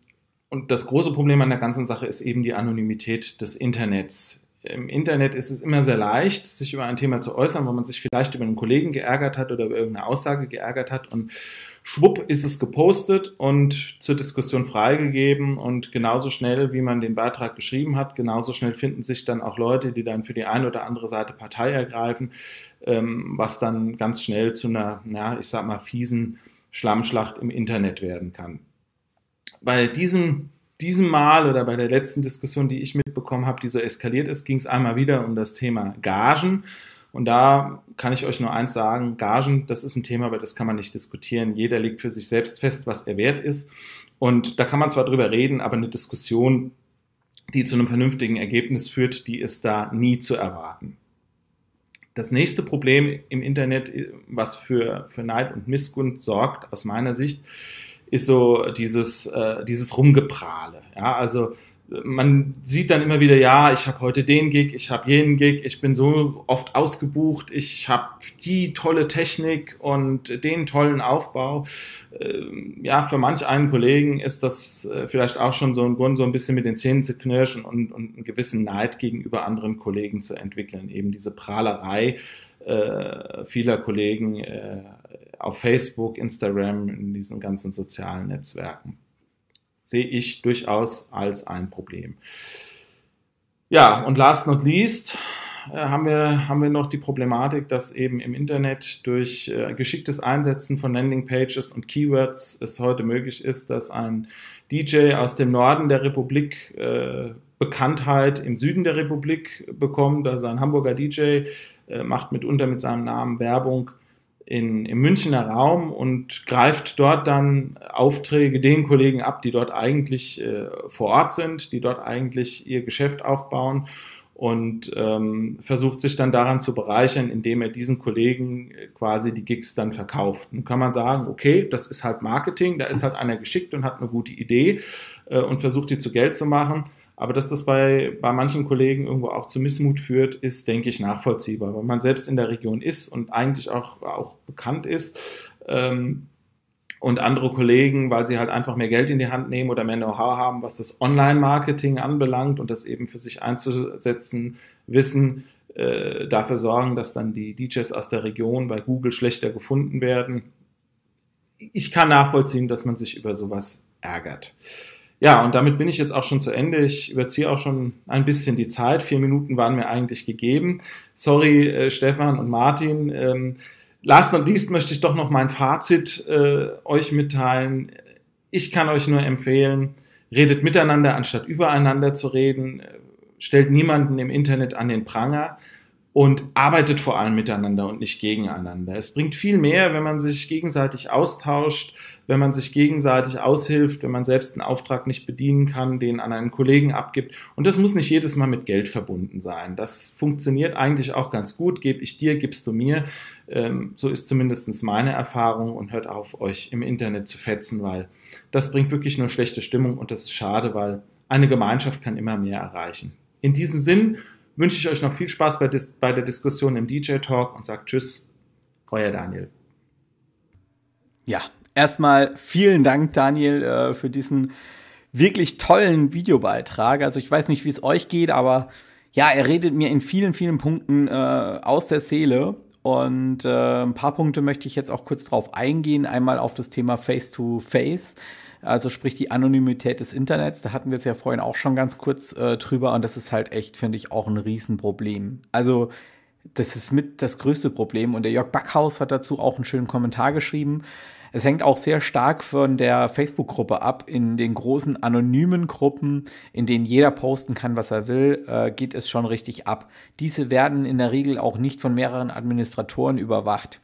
und das große Problem an der ganzen Sache ist eben die Anonymität des Internets. Im Internet ist es immer sehr leicht, sich über ein Thema zu äußern, wo man sich vielleicht über einen Kollegen geärgert hat oder über irgendeine Aussage geärgert hat. Und schwupp ist es gepostet und zur Diskussion freigegeben. Und genauso schnell, wie man den Beitrag geschrieben hat, genauso schnell finden sich dann auch Leute, die dann für die eine oder andere Seite Partei ergreifen, ähm, was dann ganz schnell zu einer, ja, ich sag mal, fiesen Schlammschlacht im Internet werden kann. Bei diesem, diesem Mal oder bei der letzten Diskussion, die ich mitbekommen habe, die so eskaliert ist, ging es einmal wieder um das Thema Gagen. Und da kann ich euch nur eins sagen, Gagen, das ist ein Thema, über das kann man nicht diskutieren. Jeder legt für sich selbst fest, was er wert ist. Und da kann man zwar drüber reden, aber eine Diskussion, die zu einem vernünftigen Ergebnis führt, die ist da nie zu erwarten. Das nächste Problem im Internet, was für, für Neid und Missgunst sorgt, aus meiner Sicht, ist so dieses, äh, dieses Rumgeprahle. Ja, also man sieht dann immer wieder, ja, ich habe heute den Gig, ich habe jenen Gig, ich bin so oft ausgebucht, ich habe die tolle Technik und den tollen Aufbau. Ähm, ja, für manch einen Kollegen ist das äh, vielleicht auch schon so ein Grund, so ein bisschen mit den Zähnen zu knirschen und, und einen gewissen Neid gegenüber anderen Kollegen zu entwickeln. Eben diese Prahlerei äh, vieler Kollegen äh, auf Facebook, Instagram, in diesen ganzen sozialen Netzwerken sehe ich durchaus als ein Problem. Ja, und last not least äh, haben, wir, haben wir noch die Problematik, dass eben im Internet durch äh, geschicktes Einsetzen von Landingpages und Keywords es heute möglich ist, dass ein DJ aus dem Norden der Republik äh, Bekanntheit im Süden der Republik bekommt. Also ein Hamburger DJ äh, macht mitunter mit seinem Namen Werbung in, im Münchner Raum und greift dort dann Aufträge den Kollegen ab, die dort eigentlich äh, vor Ort sind, die dort eigentlich ihr Geschäft aufbauen und ähm, versucht sich dann daran zu bereichern, indem er diesen Kollegen äh, quasi die Gigs dann verkauft. Nun kann man sagen, okay, das ist halt Marketing, da ist halt einer geschickt und hat eine gute Idee äh, und versucht die zu Geld zu machen. Aber dass das bei, bei manchen Kollegen irgendwo auch zu Missmut führt, ist, denke ich, nachvollziehbar. Wenn man selbst in der Region ist und eigentlich auch, auch bekannt ist, ähm, und andere Kollegen, weil sie halt einfach mehr Geld in die Hand nehmen oder mehr Know-how haben, was das Online-Marketing anbelangt und das eben für sich einzusetzen wissen, äh, dafür sorgen, dass dann die DJs aus der Region bei Google schlechter gefunden werden. Ich kann nachvollziehen, dass man sich über sowas ärgert. Ja, und damit bin ich jetzt auch schon zu Ende. Ich überziehe auch schon ein bisschen die Zeit. Vier Minuten waren mir eigentlich gegeben. Sorry, äh, Stefan und Martin. Ähm, last not least möchte ich doch noch mein Fazit äh, euch mitteilen. Ich kann euch nur empfehlen, redet miteinander, anstatt übereinander zu reden. Stellt niemanden im Internet an den Pranger und arbeitet vor allem miteinander und nicht gegeneinander. Es bringt viel mehr, wenn man sich gegenseitig austauscht, wenn man sich gegenseitig aushilft, wenn man selbst einen Auftrag nicht bedienen kann, den an einen Kollegen abgibt. Und das muss nicht jedes Mal mit Geld verbunden sein. Das funktioniert eigentlich auch ganz gut. Gebe ich dir, gibst du mir. Ähm, so ist zumindest meine Erfahrung und hört auf, euch im Internet zu fetzen, weil das bringt wirklich nur schlechte Stimmung und das ist schade, weil eine Gemeinschaft kann immer mehr erreichen. In diesem Sinn wünsche ich euch noch viel Spaß bei, bei der Diskussion im DJ Talk und sagt Tschüss, euer Daniel. Ja, erstmal vielen Dank, Daniel, äh, für diesen wirklich tollen Videobeitrag. Also ich weiß nicht, wie es euch geht, aber ja, er redet mir in vielen, vielen Punkten äh, aus der Seele. Und äh, ein paar Punkte möchte ich jetzt auch kurz drauf eingehen. Einmal auf das Thema Face-to-Face, -face, also sprich die Anonymität des Internets. Da hatten wir es ja vorhin auch schon ganz kurz äh, drüber. Und das ist halt echt, finde ich, auch ein Riesenproblem. Also das ist mit das größte Problem. Und der Jörg Backhaus hat dazu auch einen schönen Kommentar geschrieben. Es hängt auch sehr stark von der Facebook-Gruppe ab. In den großen anonymen Gruppen, in denen jeder posten kann, was er will, äh, geht es schon richtig ab. Diese werden in der Regel auch nicht von mehreren Administratoren überwacht.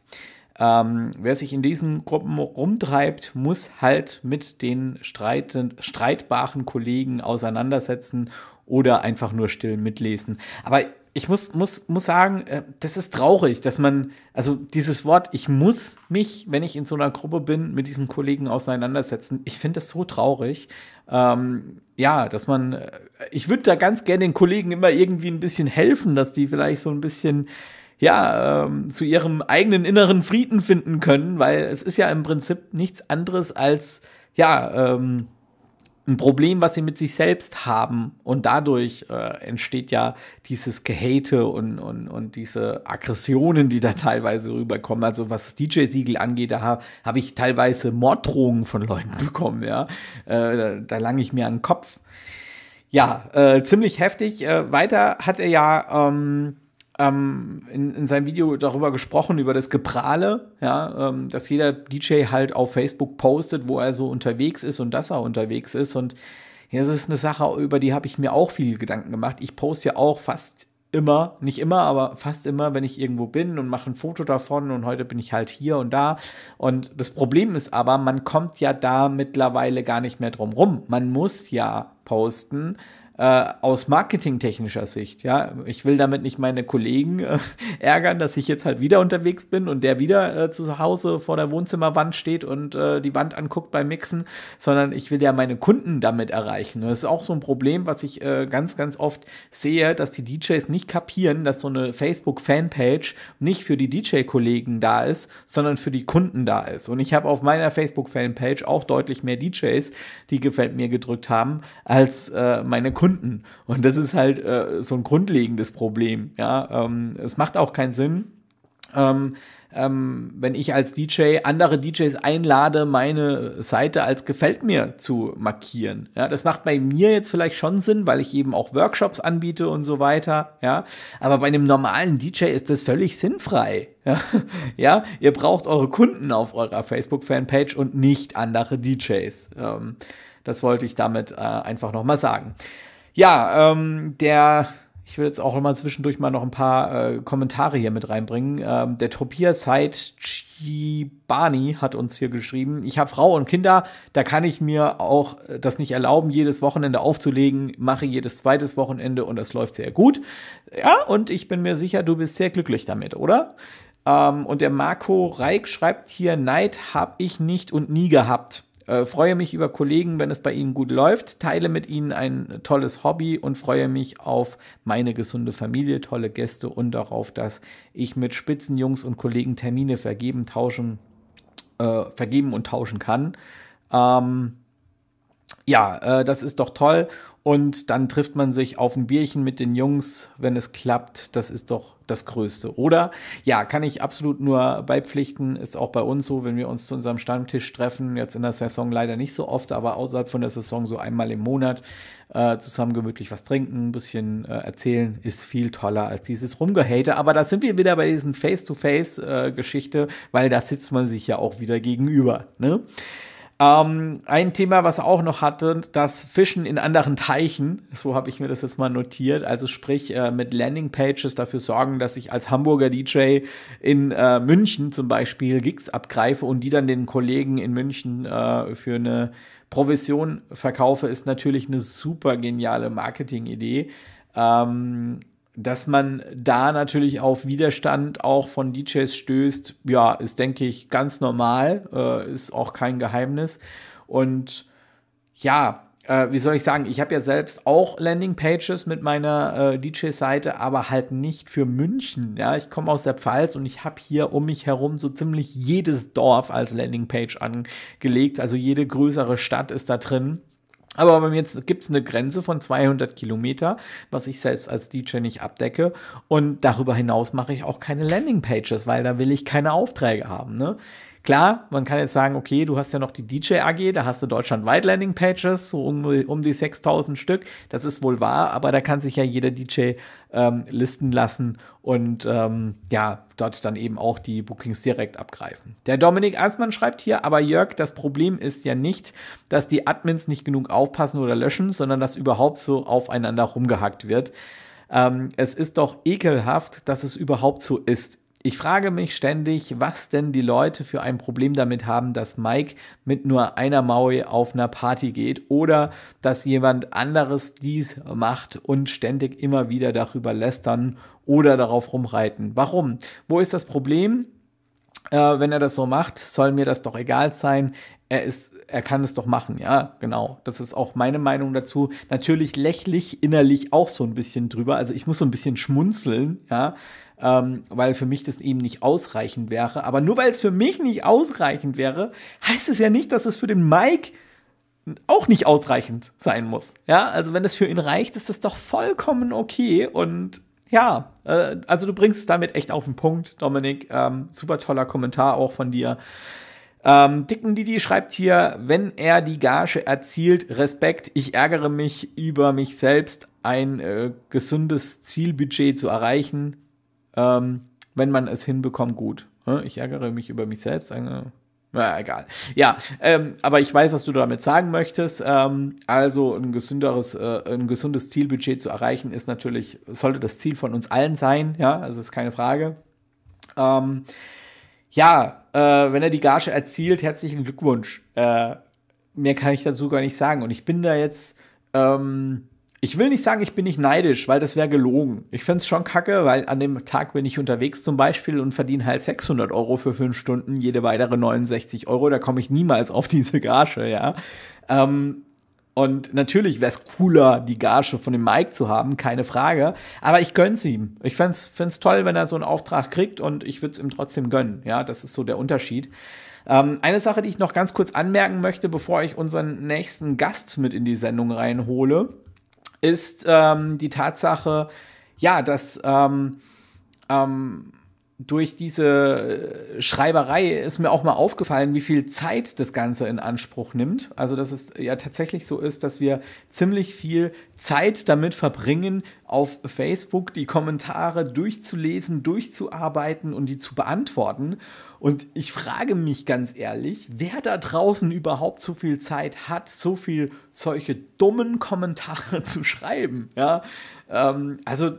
Ähm, wer sich in diesen Gruppen rumtreibt, muss halt mit den streitbaren Kollegen auseinandersetzen oder einfach nur still mitlesen. Aber ich muss, muss, muss sagen, äh, das ist traurig, dass man, also dieses Wort, ich muss mich, wenn ich in so einer Gruppe bin, mit diesen Kollegen auseinandersetzen. Ich finde das so traurig. Ähm, ja, dass man, äh, ich würde da ganz gerne den Kollegen immer irgendwie ein bisschen helfen, dass die vielleicht so ein bisschen, ja, ähm, zu ihrem eigenen inneren Frieden finden können, weil es ist ja im Prinzip nichts anderes als, ja, ähm, ein Problem, was sie mit sich selbst haben. Und dadurch äh, entsteht ja dieses Gehate und, und, und diese Aggressionen, die da teilweise rüberkommen. Also was DJ-Siegel angeht, da habe hab ich teilweise Morddrohungen von Leuten [laughs] bekommen, ja. Äh, da, da lange ich mir an den Kopf. Ja, äh, ziemlich heftig. Äh, weiter hat er ja ähm, ähm, in, in seinem Video darüber gesprochen, über das Geprahle, ja, ähm, dass jeder DJ halt auf Facebook postet, wo er so unterwegs ist und dass er unterwegs ist. Und ja, das ist eine Sache, über die habe ich mir auch viel Gedanken gemacht. Ich poste ja auch fast immer, nicht immer, aber fast immer, wenn ich irgendwo bin und mache ein Foto davon und heute bin ich halt hier und da. Und das Problem ist aber, man kommt ja da mittlerweile gar nicht mehr drum rum. Man muss ja posten, äh, aus marketingtechnischer Sicht. Ja, ich will damit nicht meine Kollegen äh, [laughs] ärgern, dass ich jetzt halt wieder unterwegs bin und der wieder äh, zu Hause vor der Wohnzimmerwand steht und äh, die Wand anguckt beim Mixen, sondern ich will ja meine Kunden damit erreichen. Und das ist auch so ein Problem, was ich äh, ganz, ganz oft sehe, dass die DJs nicht kapieren, dass so eine Facebook-Fanpage nicht für die DJ-Kollegen da ist, sondern für die Kunden da ist. Und ich habe auf meiner Facebook-Fanpage auch deutlich mehr DJs, die gefällt mir gedrückt haben, als äh, meine Kunden Kunden. Und das ist halt äh, so ein grundlegendes Problem. Ja, ähm, es macht auch keinen Sinn. Ähm, ähm, wenn ich als DJ andere DJs einlade, meine Seite als gefällt mir zu markieren. Ja, das macht bei mir jetzt vielleicht schon Sinn, weil ich eben auch Workshops anbiete und so weiter. Ja, aber bei einem normalen DJ ist das völlig sinnfrei. Ja, [laughs] ja? ihr braucht eure Kunden auf eurer Facebook-Fanpage und nicht andere DJs. Ähm, das wollte ich damit äh, einfach nochmal sagen. Ja, ähm, der ich will jetzt auch mal zwischendurch mal noch ein paar äh, Kommentare hier mit reinbringen. Ähm, der Tobias Heid Chibani hat uns hier geschrieben, ich habe Frau und Kinder, da kann ich mir auch äh, das nicht erlauben, jedes Wochenende aufzulegen, mache jedes zweites Wochenende und das läuft sehr gut. Ja, und ich bin mir sicher, du bist sehr glücklich damit, oder? Ähm, und der Marco Reik schreibt hier, Neid habe ich nicht und nie gehabt. Äh, freue mich über Kollegen, wenn es bei ihnen gut läuft, teile mit ihnen ein tolles Hobby und freue mich auf meine gesunde Familie, tolle Gäste und darauf, dass ich mit Spitzenjungs und Kollegen Termine vergeben, tauschen, äh, vergeben und tauschen kann. Ähm, ja, äh, das ist doch toll. Und dann trifft man sich auf ein Bierchen mit den Jungs, wenn es klappt. Das ist doch das Größte. Oder? Ja, kann ich absolut nur beipflichten. Ist auch bei uns so, wenn wir uns zu unserem Stammtisch treffen. Jetzt in der Saison leider nicht so oft, aber außerhalb von der Saison so einmal im Monat äh, zusammen gemütlich was trinken, ein bisschen äh, erzählen, ist viel toller als dieses Rumgehate. Aber da sind wir wieder bei diesen Face-to-Face-Geschichte, äh, weil da sitzt man sich ja auch wieder gegenüber. Ne? Ähm, ein Thema, was er auch noch hatte, das Fischen in anderen Teichen. So habe ich mir das jetzt mal notiert. Also sprich äh, mit Landingpages dafür sorgen, dass ich als Hamburger DJ in äh, München zum Beispiel Gigs abgreife und die dann den Kollegen in München äh, für eine Provision verkaufe, ist natürlich eine super geniale Marketingidee. Ähm, dass man da natürlich auf Widerstand auch von DJs stößt, ja, ist, denke ich, ganz normal, äh, ist auch kein Geheimnis. Und ja, äh, wie soll ich sagen, ich habe ja selbst auch Landingpages mit meiner äh, DJ-Seite, aber halt nicht für München. Ja, ich komme aus der Pfalz und ich habe hier um mich herum so ziemlich jedes Dorf als Landingpage angelegt. Also jede größere Stadt ist da drin. Aber bei mir gibt es eine Grenze von 200 Kilometer, was ich selbst als DJ nicht abdecke. Und darüber hinaus mache ich auch keine Landingpages, weil da will ich keine Aufträge haben. Ne? Klar, man kann jetzt sagen, okay, du hast ja noch die DJ AG, da hast du deutschlandweit Landingpages, so um, um die 6000 Stück. Das ist wohl wahr, aber da kann sich ja jeder DJ ähm, listen lassen und ähm, ja, dort dann eben auch die Bookings direkt abgreifen. Der Dominik Aßmann schreibt hier, aber Jörg, das Problem ist ja nicht, dass die Admins nicht genug aufpassen oder löschen, sondern dass überhaupt so aufeinander rumgehackt wird. Ähm, es ist doch ekelhaft, dass es überhaupt so ist. Ich frage mich ständig, was denn die Leute für ein Problem damit haben, dass Mike mit nur einer Maui auf einer Party geht oder dass jemand anderes dies macht und ständig immer wieder darüber lästern oder darauf rumreiten. Warum? Wo ist das Problem? Äh, wenn er das so macht, soll mir das doch egal sein. Er ist, er kann es doch machen, ja, genau. Das ist auch meine Meinung dazu. Natürlich lächle ich innerlich auch so ein bisschen drüber. Also ich muss so ein bisschen schmunzeln, ja, ähm, weil für mich das eben nicht ausreichend wäre. Aber nur weil es für mich nicht ausreichend wäre, heißt es ja nicht, dass es für den Mike auch nicht ausreichend sein muss. Ja, also wenn das für ihn reicht, ist das doch vollkommen okay. Und ja, äh, also du bringst es damit echt auf den Punkt, Dominik. Ähm, super toller Kommentar auch von dir. Ähm, Dicken Didi schreibt hier, wenn er die Gage erzielt, Respekt, ich ärgere mich über mich selbst, ein äh, gesundes Zielbudget zu erreichen ähm, wenn man es hinbekommt, gut. Ich ärgere mich über mich selbst. Na, egal. Ja, ähm, aber ich weiß, was du damit sagen möchtest. Ähm, also ein gesünderes, äh, ein gesundes Zielbudget zu erreichen, ist natürlich, sollte das Ziel von uns allen sein, ja, also ist keine Frage. Ähm, ja, äh, wenn er die Gage erzielt, herzlichen Glückwunsch. Äh, mehr kann ich dazu gar nicht sagen. Und ich bin da jetzt, ähm, ich will nicht sagen, ich bin nicht neidisch, weil das wäre gelogen. Ich finde es schon kacke, weil an dem Tag bin ich unterwegs zum Beispiel und verdiene halt 600 Euro für fünf Stunden, jede weitere 69 Euro. Da komme ich niemals auf [laughs] diese Gage, ja. Ähm, und natürlich wäre es cooler, die Gage von dem Mike zu haben, keine Frage. Aber ich gönn's ihm. Ich fände es toll, wenn er so einen Auftrag kriegt und ich würde es ihm trotzdem gönnen. Ja, das ist so der Unterschied. Ähm, eine Sache, die ich noch ganz kurz anmerken möchte, bevor ich unseren nächsten Gast mit in die Sendung reinhole ist ähm, die Tatsache, ja, dass ähm, ähm, durch diese Schreiberei ist mir auch mal aufgefallen, wie viel Zeit das Ganze in Anspruch nimmt. Also, dass es ja tatsächlich so ist, dass wir ziemlich viel Zeit damit verbringen, auf Facebook die Kommentare durchzulesen, durchzuarbeiten und die zu beantworten. Und ich frage mich ganz ehrlich, wer da draußen überhaupt so viel Zeit hat, so viel solche dummen Kommentare [laughs] zu schreiben. Ja, ähm, also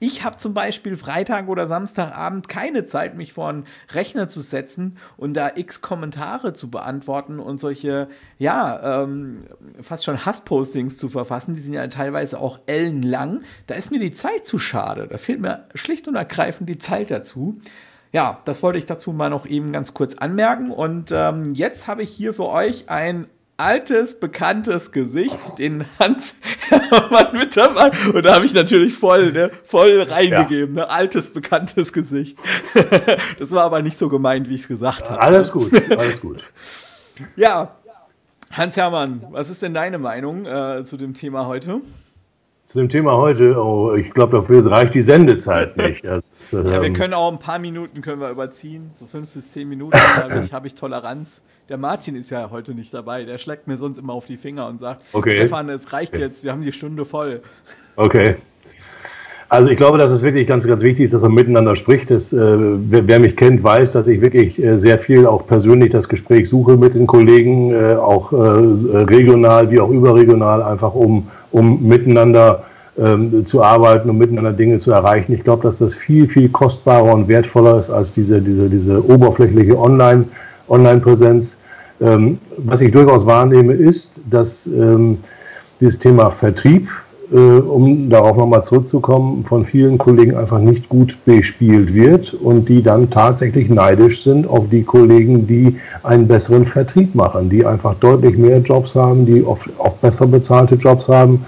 ich habe zum Beispiel Freitag oder Samstagabend keine Zeit, mich vor einen Rechner zu setzen und da x Kommentare zu beantworten und solche, ja, ähm, fast schon Hasspostings zu verfassen. Die sind ja teilweise auch ellenlang. Da ist mir die Zeit zu schade. Da fehlt mir schlicht und ergreifend die Zeit dazu. Ja, das wollte ich dazu mal noch eben ganz kurz anmerken. Und ähm, jetzt habe ich hier für euch ein altes, bekanntes Gesicht, den Hans Hermann mit dabei. Und da habe ich natürlich voll, ne, voll reingegeben, ja. ne, altes, bekanntes Gesicht. [laughs] das war aber nicht so gemeint, wie ich es gesagt habe. Alles gut, alles gut. ja, Hans Hermann, was ist denn deine Meinung äh, zu dem Thema heute? Zu dem Thema heute, oh, ich glaube, dafür reicht die Sendezeit nicht. [laughs] Das, ja, wir ähm, können auch ein paar Minuten können wir überziehen, so fünf bis zehn Minuten. [laughs] Also ich habe ich Toleranz. Der Martin ist ja heute nicht dabei. Der schlägt mir sonst immer auf die Finger und sagt: okay. Stefan, es reicht okay. jetzt. Wir haben die Stunde voll. Okay. Also ich glaube, dass es wirklich ganz, ganz wichtig ist, dass man miteinander spricht. Das, äh, wer, wer, mich kennt, weiß, dass ich wirklich äh, sehr viel auch persönlich das Gespräch suche mit den Kollegen, äh, auch äh, regional wie auch überregional, einfach um, um miteinander ähm, zu arbeiten, um miteinander Dinge zu erreichen. Ich glaube, dass das viel, viel kostbarer und wertvoller ist als diese, diese, diese oberflächliche Online, Online-Präsenz. Ähm, was ich durchaus wahrnehme, ist, dass ähm, dieses Thema Vertrieb, äh, um darauf nochmal zurückzukommen, von vielen Kollegen einfach nicht gut bespielt wird und die dann tatsächlich neidisch sind auf die Kollegen, die einen besseren Vertrieb machen, die einfach deutlich mehr Jobs haben, die oft auch besser bezahlte Jobs haben.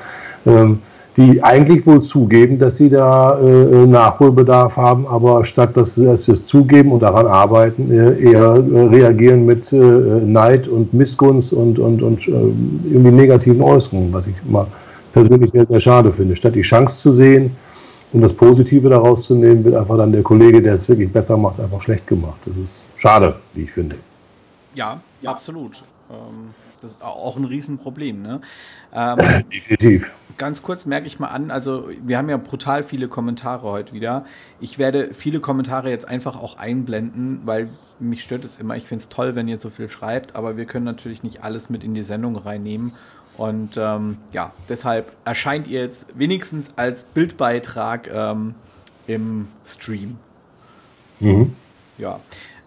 Ähm, die eigentlich wohl zugeben, dass sie da äh, Nachholbedarf haben, aber statt dass sie es zugeben und daran arbeiten, äh, eher äh, reagieren mit äh, Neid und Missgunst und, und, und äh, irgendwie negativen Äußerungen, was ich mal persönlich sehr, sehr schade finde. Statt die Chance zu sehen und das Positive daraus zu nehmen, wird einfach dann der Kollege, der es wirklich besser macht, einfach schlecht gemacht. Das ist schade, wie ich finde. Ja, ja. absolut. Ähm, das ist auch ein Riesenproblem. Ne? [laughs] Ähm, Definitiv. Ganz kurz merke ich mal an, also wir haben ja brutal viele Kommentare heute wieder. Ich werde viele Kommentare jetzt einfach auch einblenden, weil mich stört es immer. Ich finde es toll, wenn ihr so viel schreibt, aber wir können natürlich nicht alles mit in die Sendung reinnehmen. Und ähm, ja, deshalb erscheint ihr jetzt wenigstens als Bildbeitrag ähm, im Stream. Mhm. Ja.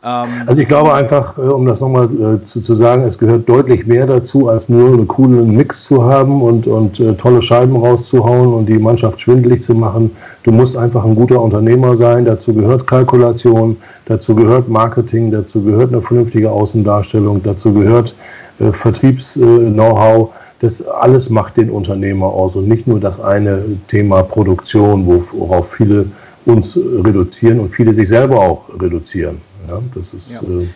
Ähm, also ich glaube einfach, äh, um das nochmal äh, zu, zu sagen, es gehört deutlich mehr dazu, als nur einen coolen Mix zu haben und, und äh, tolle Scheiben rauszuhauen und die Mannschaft schwindelig zu machen. Du musst einfach ein guter Unternehmer sein. Dazu gehört Kalkulation, dazu gehört Marketing, dazu gehört eine vernünftige Außendarstellung, dazu gehört äh, Vertriebs-Know-how. Das alles macht den Unternehmer aus und nicht nur das eine Thema Produktion, worauf viele uns reduzieren und viele sich selber auch reduzieren. Ja, das ist. Ja. Äh,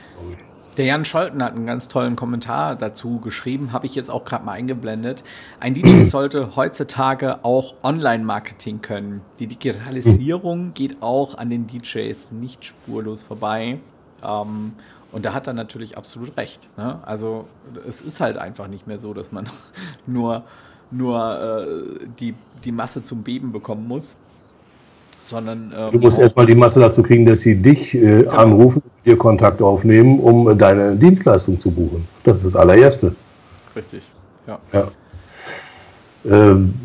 der Jan Scholten hat einen ganz tollen Kommentar dazu geschrieben, habe ich jetzt auch gerade mal eingeblendet. Ein DJ [clears throat] sollte heutzutage auch Online-Marketing können. Die Digitalisierung geht auch an den DJs nicht spurlos vorbei. Ähm, und da hat er natürlich absolut recht. Ne? Also es ist halt einfach nicht mehr so, dass man [laughs] nur, nur äh, die, die Masse zum Beben bekommen muss sondern. Ähm, du musst erstmal die Masse dazu kriegen, dass sie dich äh, genau. anrufen, dir Kontakt aufnehmen, um deine Dienstleistung zu buchen. Das ist das allererste. Richtig, ja. ja. Ähm,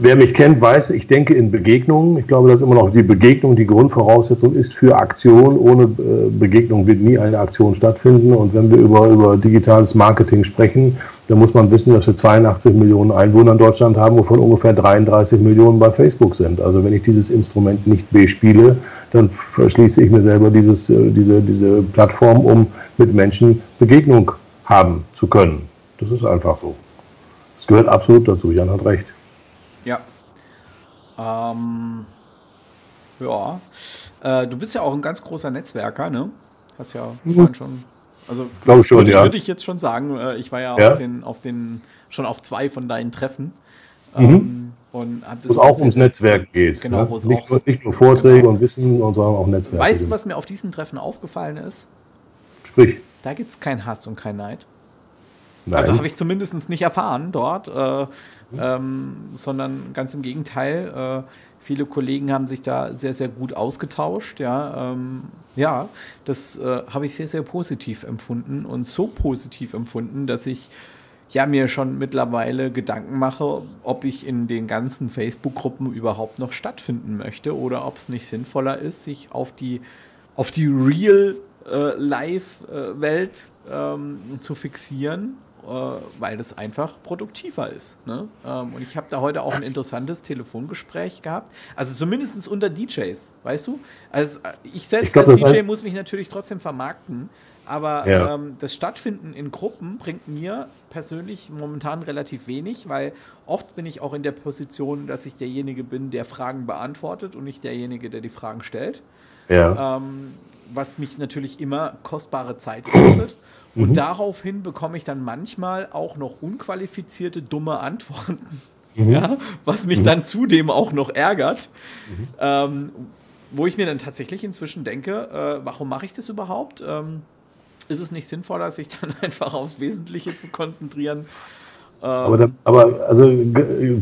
wer mich kennt, weiß, ich denke in Begegnungen. Ich glaube, dass immer noch die Begegnung die Grundvoraussetzung ist für Aktion. Ohne äh, Begegnung wird nie eine Aktion stattfinden. Und wenn wir über, über digitales Marketing sprechen, dann muss man wissen, dass wir 82 Millionen Einwohner in Deutschland haben, wovon ungefähr 33 Millionen bei Facebook sind. Also wenn ich dieses Instrument nicht bespiele, dann verschließe ich mir selber dieses, äh, diese, diese Plattform, um mit Menschen Begegnung haben zu können. Das ist einfach so. Es gehört absolut dazu. Jan hat recht. Ja. Ähm, ja. Äh, du bist ja auch ein ganz großer Netzwerker, ne? Hast ja mhm. vorhin schon. Also, glaube schon, würde, ja. Würde ich jetzt schon sagen. Äh, ich war ja, ja, Auf, den, auf den, schon auf zwei von deinen Treffen. Mhm. Ähm, Und wo es auch ums Netzwerk geht. Genau, ne? nicht, nur, nicht, nur, Vorträge genau. und Wissen, sondern auch Netzwerk. Weißt du, was mir auf diesen Treffen aufgefallen ist? Sprich. Da gibt es keinen Hass und kein Neid. Nein. Also habe ich zumindest nicht erfahren dort, äh, ähm, sondern ganz im Gegenteil. Äh, viele Kollegen haben sich da sehr, sehr gut ausgetauscht. Ja, ähm, ja das äh, habe ich sehr, sehr positiv empfunden und so positiv empfunden, dass ich ja mir schon mittlerweile Gedanken mache, ob ich in den ganzen Facebook-Gruppen überhaupt noch stattfinden möchte oder ob es nicht sinnvoller ist, sich auf die, auf die Real-Life-Welt äh, ähm, zu fixieren äh, weil das einfach produktiver ist. Ne? Ähm, und ich habe da heute auch ein interessantes Telefongespräch gehabt. Also zumindest unter DJs, weißt du? Also äh, ich selbst ich glaub, als DJ muss mich natürlich trotzdem vermarkten. Aber ja. ähm, das Stattfinden in Gruppen bringt mir persönlich momentan relativ wenig, weil oft bin ich auch in der Position, dass ich derjenige bin, der Fragen beantwortet und nicht derjenige, der die Fragen stellt. Ja. Ähm, was mich natürlich immer kostbare Zeit kostet. Und mhm. daraufhin bekomme ich dann manchmal auch noch unqualifizierte, dumme Antworten. Mhm. Ja, was mich mhm. dann zudem auch noch ärgert. Mhm. Ähm, wo ich mir dann tatsächlich inzwischen denke, äh, warum mache ich das überhaupt? Ähm, ist es nicht sinnvoller, sich dann [laughs] einfach aufs Wesentliche zu konzentrieren aber, da, aber also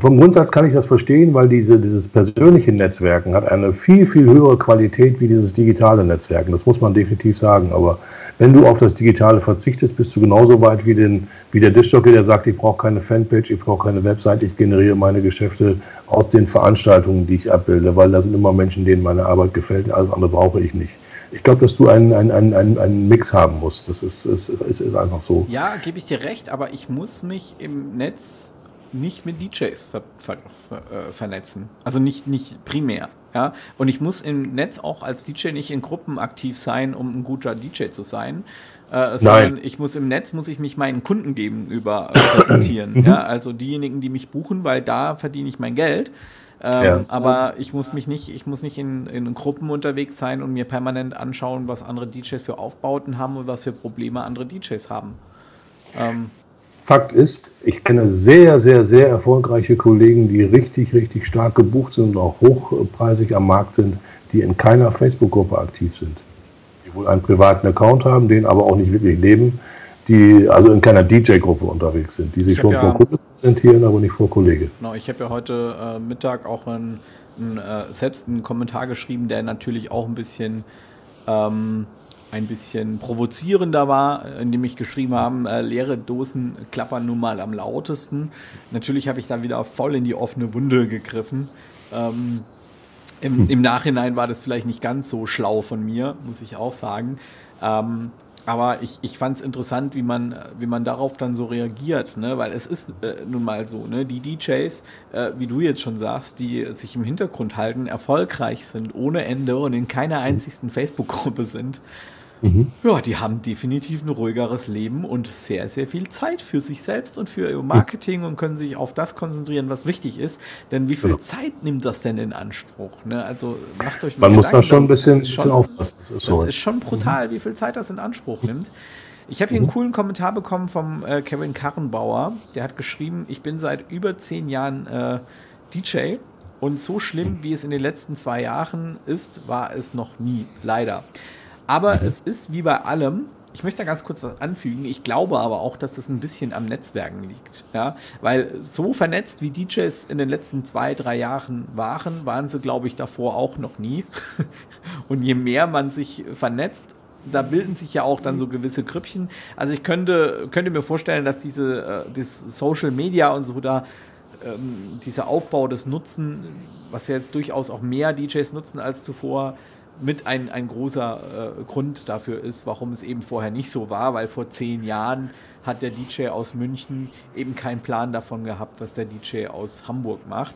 vom Grundsatz kann ich das verstehen, weil diese, dieses persönliche Netzwerken hat eine viel, viel höhere Qualität wie dieses digitale Netzwerken. Das muss man definitiv sagen. Aber wenn du auf das Digitale verzichtest, bist du genauso weit wie, den, wie der Dischjockey, der sagt, ich brauche keine Fanpage, ich brauche keine Website, ich generiere meine Geschäfte aus den Veranstaltungen, die ich abbilde, weil da sind immer Menschen, denen meine Arbeit gefällt. Alles andere brauche ich nicht. Ich glaube, dass du einen, einen, einen, einen Mix haben musst. Das ist, ist, ist, ist einfach so. Ja, gebe ich dir recht, aber ich muss mich im Netz nicht mit DJs ver, ver, ver, äh, vernetzen. Also nicht, nicht primär. Ja? Und ich muss im Netz auch als DJ nicht in Gruppen aktiv sein, um ein guter DJ zu sein. Äh, sondern ich muss im Netz muss ich mich meinen Kunden gegenüber präsentieren. [laughs] ja? Also diejenigen, die mich buchen, weil da verdiene ich mein Geld. Ähm, ja. Aber ich muss mich nicht, ich muss nicht in, in Gruppen unterwegs sein und mir permanent anschauen, was andere DJs für Aufbauten haben und was für Probleme andere DJs haben. Ähm, Fakt ist, ich kenne sehr, sehr, sehr erfolgreiche Kollegen, die richtig, richtig stark gebucht sind und auch hochpreisig am Markt sind, die in keiner Facebook-Gruppe aktiv sind. Die wohl einen privaten Account haben, den aber auch nicht wirklich leben, die also in keiner DJ-Gruppe unterwegs sind, die sich schon ja, vor Kunden präsentieren, aber nicht vor Kollegen. Genau, ich habe ja heute äh, Mittag auch ein, ein, äh, selbst einen Kommentar geschrieben, der natürlich auch ein bisschen ähm, ein bisschen provozierender war, indem ich geschrieben habe, äh, leere Dosen klappern nun mal am lautesten. Natürlich habe ich dann wieder voll in die offene Wunde gegriffen. Ähm, im, hm. Im Nachhinein war das vielleicht nicht ganz so schlau von mir, muss ich auch sagen. Ähm, aber ich, ich fand es interessant, wie man, wie man darauf dann so reagiert, ne? weil es ist äh, nun mal so, ne? die DJs, äh, wie du jetzt schon sagst, die sich im Hintergrund halten, erfolgreich sind ohne Ende und in keiner einzigsten Facebook-Gruppe sind. Mhm. Ja, die haben definitiv ein ruhigeres Leben und sehr, sehr viel Zeit für sich selbst und für ihr Marketing und können sich auf das konzentrieren, was wichtig ist. Denn wie viel genau. Zeit nimmt das denn in Anspruch? Ne? Also macht euch mal Man muss da schon ein bisschen, schon, aufpassen. Das ist, das ist schon brutal, mhm. wie viel Zeit das in Anspruch nimmt. Ich habe hier einen mhm. coolen Kommentar bekommen vom äh, Kevin Karrenbauer. Der hat geschrieben, ich bin seit über zehn Jahren äh, DJ und so schlimm, wie es in den letzten zwei Jahren ist, war es noch nie. Leider. Aber mhm. es ist wie bei allem, ich möchte da ganz kurz was anfügen. Ich glaube aber auch, dass das ein bisschen am Netzwerken liegt. Ja? Weil so vernetzt wie DJs in den letzten zwei, drei Jahren waren, waren sie, glaube ich, davor auch noch nie. [laughs] Und je mehr man sich vernetzt, da bilden sich ja auch dann so gewisse Grüppchen. Also ich könnte, könnte mir vorstellen, dass diese äh, das Social Media und so da ähm, dieser Aufbau des Nutzen, was ja jetzt durchaus auch mehr DJs nutzen als zuvor, mit ein, ein großer äh, Grund dafür ist, warum es eben vorher nicht so war, weil vor zehn Jahren hat der DJ aus München eben keinen Plan davon gehabt, was der DJ aus Hamburg macht.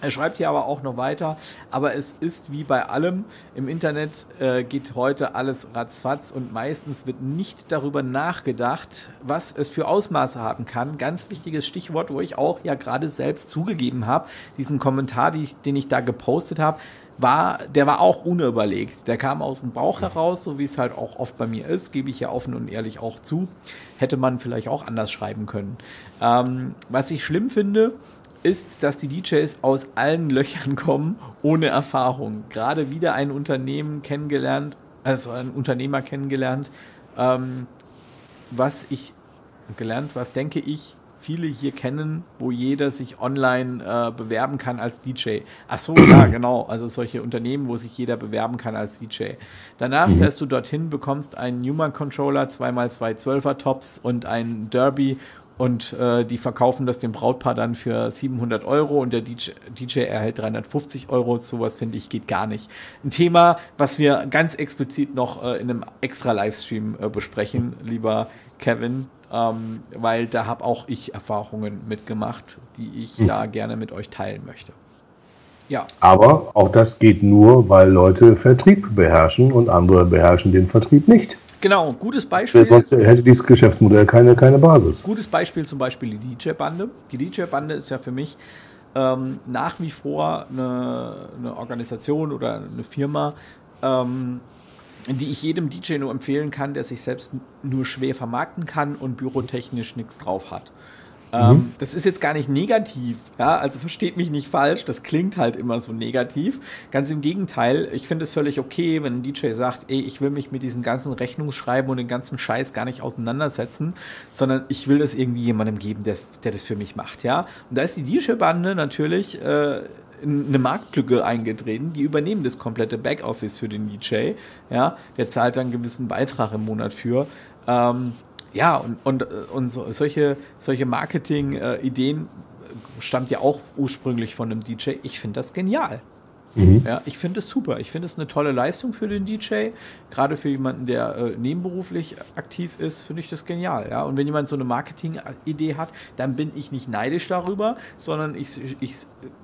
Er schreibt hier aber auch noch weiter, aber es ist wie bei allem, im Internet äh, geht heute alles ratzfatz und meistens wird nicht darüber nachgedacht, was es für Ausmaße haben kann. Ganz wichtiges Stichwort, wo ich auch ja gerade selbst zugegeben habe, diesen Kommentar, die den ich da gepostet habe, war, der war auch unüberlegt. Der kam aus dem Bauch heraus, so wie es halt auch oft bei mir ist, gebe ich ja offen und ehrlich auch zu. Hätte man vielleicht auch anders schreiben können. Ähm, was ich schlimm finde, ist, dass die DJs aus allen [laughs] Löchern kommen, ohne Erfahrung. Gerade wieder ein Unternehmen kennengelernt, also ein Unternehmer kennengelernt, ähm, was ich gelernt, was denke ich, viele hier kennen, wo jeder sich online äh, bewerben kann als DJ. Ach so, ja, genau. Also solche Unternehmen, wo sich jeder bewerben kann als DJ. Danach mhm. fährst du dorthin, bekommst einen Newman Controller, 2x2 12er Tops und ein Derby und äh, die verkaufen das dem Brautpaar dann für 700 Euro und der DJ, DJ erhält 350 Euro. Sowas finde ich geht gar nicht. Ein Thema, was wir ganz explizit noch äh, in einem extra Livestream äh, besprechen, lieber Kevin, ähm, weil da habe auch ich Erfahrungen mitgemacht, die ich hm. da gerne mit euch teilen möchte. Ja. Aber auch das geht nur, weil Leute Vertrieb beherrschen und andere beherrschen den Vertrieb nicht. Genau, gutes Beispiel. Sonst hätte dieses Geschäftsmodell keine, keine Basis. Gutes Beispiel zum Beispiel die DJ-Bande. Die DJ-Bande ist ja für mich ähm, nach wie vor eine, eine, Organisation oder eine Firma, ähm, die ich jedem DJ nur empfehlen kann, der sich selbst nur schwer vermarkten kann und bürotechnisch nichts drauf hat. Ähm, mhm. das ist jetzt gar nicht negativ, ja, also versteht mich nicht falsch, das klingt halt immer so negativ. Ganz im Gegenteil, ich finde es völlig okay, wenn ein DJ sagt, ey, ich will mich mit diesem ganzen Rechnungsschreiben und dem ganzen Scheiß gar nicht auseinandersetzen, sondern ich will das irgendwie jemandem geben, der, der das für mich macht, ja. Und da ist die DJ-Bande natürlich äh, eine Marktlücke eingetreten, die übernehmen das komplette Backoffice für den DJ, ja, der zahlt dann einen gewissen Beitrag im Monat für. Ähm, ja, und, und, und so, solche, solche Marketing-Ideen äh, stammt ja auch ursprünglich von einem DJ. Ich finde das genial. Mhm. Ja, ich finde es super. Ich finde es eine tolle Leistung für den DJ. Gerade für jemanden, der äh, nebenberuflich aktiv ist, finde ich das genial. Ja? Und wenn jemand so eine Marketing-Idee hat, dann bin ich nicht neidisch darüber, sondern ich, ich,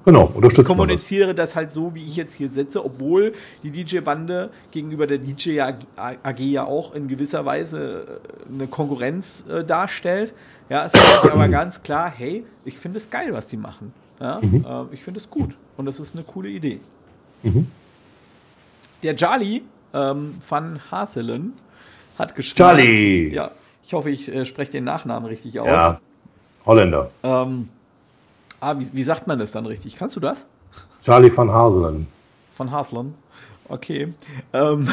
genau, kommuniziere das. das halt so, wie ich jetzt hier sitze, obwohl die DJ-Bande gegenüber der DJ AG ja auch in gewisser Weise äh, eine Konkurrenz äh, darstellt. Ja, es ist aber ganz klar, hey, ich finde es geil, was die machen. Ja? Mhm. Äh, ich finde es gut und das ist eine coole Idee. Mhm. Der Charlie ähm, van Haselen hat geschrieben. Charlie! Ja, ich hoffe, ich äh, spreche den Nachnamen richtig aus. Ja, Holländer. Ähm, ah, wie, wie, sagt man das dann richtig? Kannst du das? Charlie van Haselen. Van Haselen. Okay. Ähm,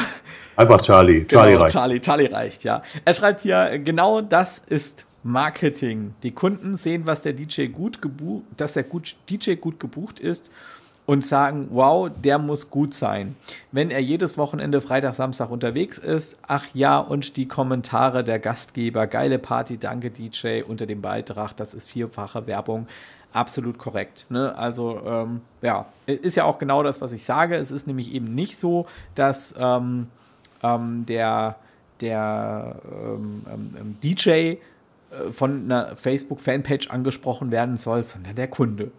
Einfach Charlie. [laughs] Charlie genau, reicht. Charlie, Charlie reicht, ja. Er schreibt hier, genau das ist Marketing. Die Kunden sehen, was der DJ gut gebucht, dass der DJ gut gebucht ist und sagen, wow, der muss gut sein. Wenn er jedes Wochenende Freitag, Samstag unterwegs ist, ach ja, und die Kommentare der Gastgeber, geile Party, danke DJ unter dem Beitrag, das ist vierfache Werbung. Absolut korrekt. Ne? Also ähm, ja, ist ja auch genau das, was ich sage. Es ist nämlich eben nicht so, dass ähm, ähm, der, der ähm, ähm, ähm, DJ äh, von einer Facebook-Fanpage angesprochen werden soll, sondern der Kunde.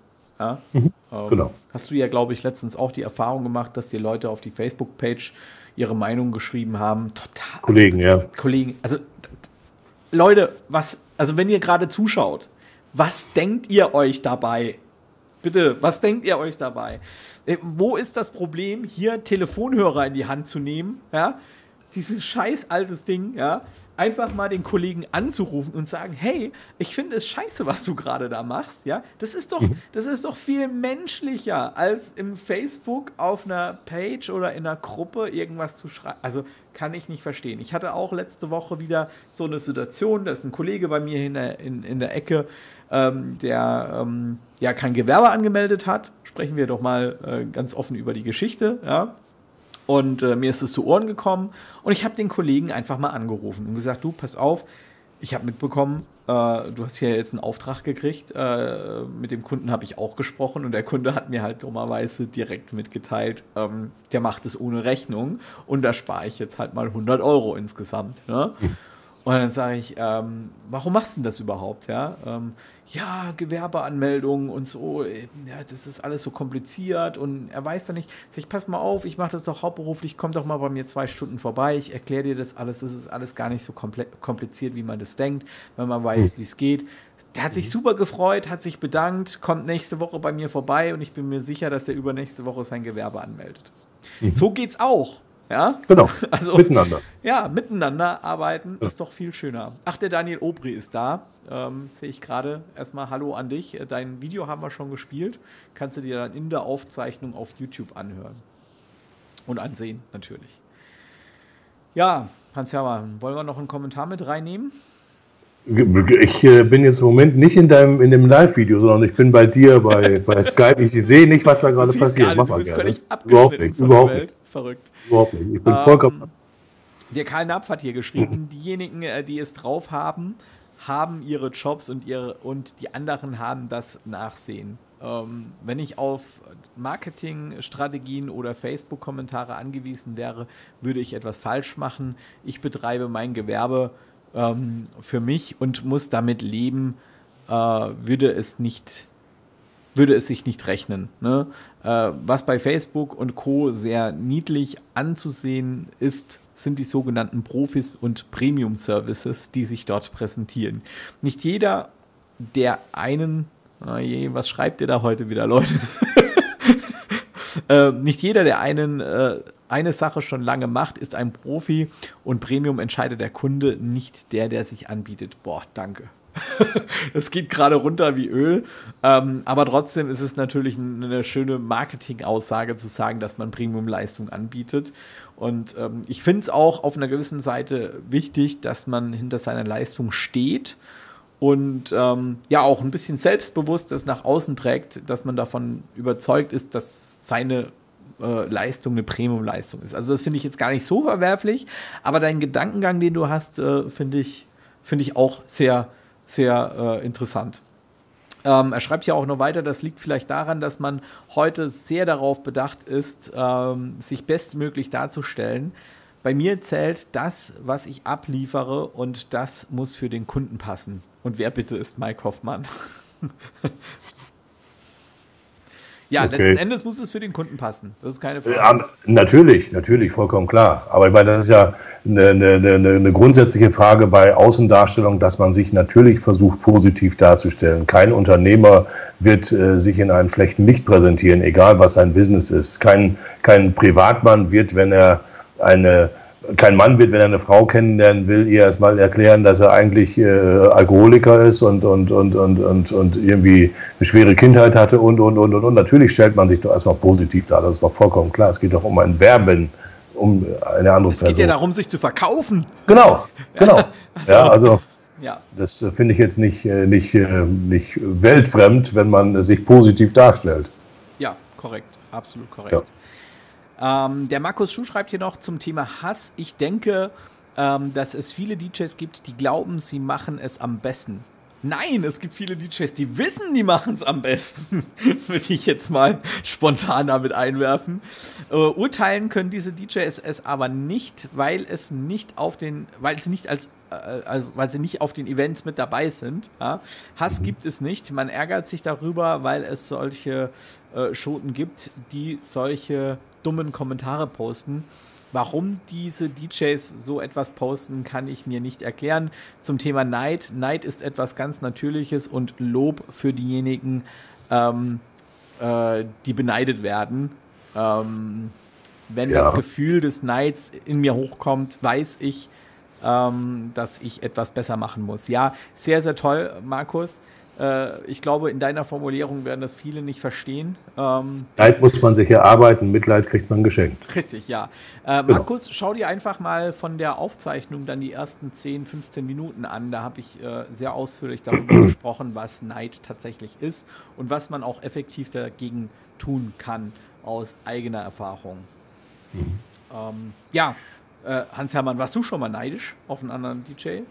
Ja? Mhm, ähm, genau. Hast du ja, glaube ich, letztens auch die Erfahrung gemacht, dass die Leute auf die Facebook-Page ihre Meinung geschrieben haben. Total. Kollegen, ja. Kollegen, also Leute, was, also wenn ihr gerade zuschaut, was denkt ihr euch dabei? Bitte, was denkt ihr euch dabei? Äh, wo ist das Problem, hier Telefonhörer in die Hand zu nehmen? Ja, dieses scheiß altes Ding, ja, einfach mal den Kollegen anzurufen und sagen, hey, ich finde es scheiße, was du gerade da machst, ja? Das ist doch, mhm. das ist doch viel menschlicher, als im Facebook auf einer Page oder in einer Gruppe irgendwas zu schreiben. Also kann ich nicht verstehen. Ich hatte auch letzte Woche wieder so eine Situation, da ist ein Kollege bei mir in der, in, in der Ecke, ähm, der ähm, ja kein Gewerbe angemeldet hat. Sprechen wir doch mal äh, ganz offen über die Geschichte, ja? Und äh, mir ist es zu Ohren gekommen und ich habe den Kollegen einfach mal angerufen und gesagt, du, pass auf, ich habe mitbekommen, äh, du hast hier jetzt einen Auftrag gekriegt, äh, mit dem Kunden habe ich auch gesprochen und der Kunde hat mir halt dummerweise direkt mitgeteilt, ähm, der macht es ohne Rechnung und da spare ich jetzt halt mal 100 Euro insgesamt. Ne? Mhm. Und dann sage ich, ähm, warum machst du denn das überhaupt? Ja, ähm, ja, Gewerbeanmeldung und so, ja, das ist alles so kompliziert und er weiß da nicht. Sag ich, pass mal auf, ich mache das doch hauptberuflich, komm doch mal bei mir zwei Stunden vorbei, ich erkläre dir das alles, das ist alles gar nicht so kompliziert, wie man das denkt, wenn man weiß, hm. wie es geht. Der hat sich mhm. super gefreut, hat sich bedankt, kommt nächste Woche bei mir vorbei und ich bin mir sicher, dass er übernächste Woche sein Gewerbe anmeldet. Mhm. So geht's auch. Ja? Genau. [laughs] Also, miteinander. Ja, miteinander arbeiten ja. ist doch viel schöner. Ach, der Daniel Obri ist da. Ähm, Sehe ich gerade. Erstmal Hallo an dich. Dein Video haben wir schon gespielt. Kannst du dir dann in der Aufzeichnung auf YouTube anhören. Und ansehen, natürlich. Ja, Hans-Hermann, wollen wir noch einen Kommentar mit reinnehmen? Ich äh, bin jetzt im Moment nicht in deinem in dem Live-Video, sondern ich bin bei dir bei, bei [laughs] Skype. Ich sehe nicht, was da gerade passiert. Mach mal gerne. Überhaupt nicht. Überhaupt nicht. Verrückt. Überhaupt nicht. Ich bin ähm, vollkommen. Der Karl Napf hat hier geschrieben, diejenigen, äh, die es drauf haben, haben ihre Jobs und ihre und die anderen haben das Nachsehen. Ähm, wenn ich auf Marketingstrategien oder Facebook-Kommentare angewiesen wäre, würde ich etwas falsch machen. Ich betreibe mein Gewerbe ähm, für mich und muss damit leben, äh, würde es nicht würde es sich nicht rechnen. Ne? Äh, was bei Facebook und Co. sehr niedlich anzusehen ist, sind die sogenannten Profis und Premium Services, die sich dort präsentieren. Nicht jeder, der einen, oh was schreibt ihr da heute wieder, Leute? [laughs] äh, nicht jeder, der einen äh, eine Sache schon lange macht, ist ein Profi und Premium entscheidet der Kunde, nicht der, der sich anbietet. Boah, danke. [laughs] Es geht gerade runter wie Öl. Ähm, aber trotzdem ist es natürlich eine schöne Marketing-Aussage zu sagen, dass man Premium-Leistung anbietet. Und ähm, ich finde es auch auf einer gewissen Seite wichtig, dass man hinter seiner Leistung steht und ähm, ja auch ein bisschen selbstbewusst das nach außen trägt, dass man davon überzeugt ist, dass seine äh, Leistung eine Premium-Leistung ist. Also das finde ich jetzt gar nicht so verwerflich, aber deinen Gedankengang, den du hast, äh, finde ich, find ich auch sehr, sehr äh, interessant. Ähm, er schreibt ja auch noch weiter, das liegt vielleicht daran, dass man heute sehr darauf bedacht ist, ähm, sich bestmöglich darzustellen. Bei mir zählt das, was ich abliefere und das muss für den Kunden passen. Und wer bitte ist Mike Hoffmann? [laughs] Ja, okay. letzten Endes muss es für den Kunden passen. Das ist keine Frage. Ja, natürlich, natürlich, vollkommen klar. Aber ich meine, das ist ja eine, eine, eine, grundsätzliche Frage bei Außendarstellung, dass man sich natürlich versucht, positiv darzustellen. Kein Unternehmer wird äh, sich in einem schlechten Licht präsentieren, egal was sein Business ist. Kein, kein Privatmann wird, wenn er eine kein Mann wird, wenn er eine Frau kennenlernen will, ihr erstmal erklären, dass er eigentlich äh, Alkoholiker ist und, und, und, und, und, und irgendwie eine schwere Kindheit hatte und, und, und, und, und. Natürlich stellt man sich doch erstmal positiv dar, das ist doch vollkommen klar. Es geht doch um ein Werben, um eine andere es Person. Es geht ja darum, sich zu verkaufen. Genau, [laughs] genau. also, ja, also ja. das äh, finde ich jetzt nicht, äh, nicht, äh, nicht weltfremd, wenn man sich positiv darstellt. Ja, korrekt, absolut korrekt. Ja. Ähm, der Markus Schuh schreibt hier noch zum Thema Hass. Ich denke, ähm, dass es viele DJs gibt, die glauben, sie machen es am besten. Nein, es gibt viele DJs, die wissen, die machen es am besten. [laughs] Würde ich jetzt mal spontan damit einwerfen. Äh, urteilen können diese DJs es aber nicht, weil es nicht auf den, weil sie nicht als, äh, also, weil sie nicht auf den Events mit dabei sind. Ja? Hass gibt es nicht. Man ärgert sich darüber, weil es solche äh, Schoten gibt, die solche dummen Kommentare posten. Warum diese DJs so etwas posten, kann ich mir nicht erklären. Zum Thema Neid. Neid ist etwas ganz Natürliches und Lob für diejenigen, ähm, äh, die beneidet werden. Ähm, wenn ja. das Gefühl des Neids in mir hochkommt, weiß ich, ähm, dass ich etwas besser machen muss. Ja, sehr, sehr toll, Markus. Äh, ich glaube, in deiner Formulierung werden das viele nicht verstehen. Ähm, Leid muss man sich erarbeiten, Mitleid kriegt man geschenkt. Richtig, ja. Äh, genau. Markus, schau dir einfach mal von der Aufzeichnung dann die ersten 10, 15 Minuten an. Da habe ich äh, sehr ausführlich darüber [clears throat] gesprochen, was Neid tatsächlich ist und was man auch effektiv dagegen tun kann aus eigener Erfahrung. Mhm. Ähm, ja, äh, Hans-Hermann, warst du schon mal neidisch auf einen anderen DJ?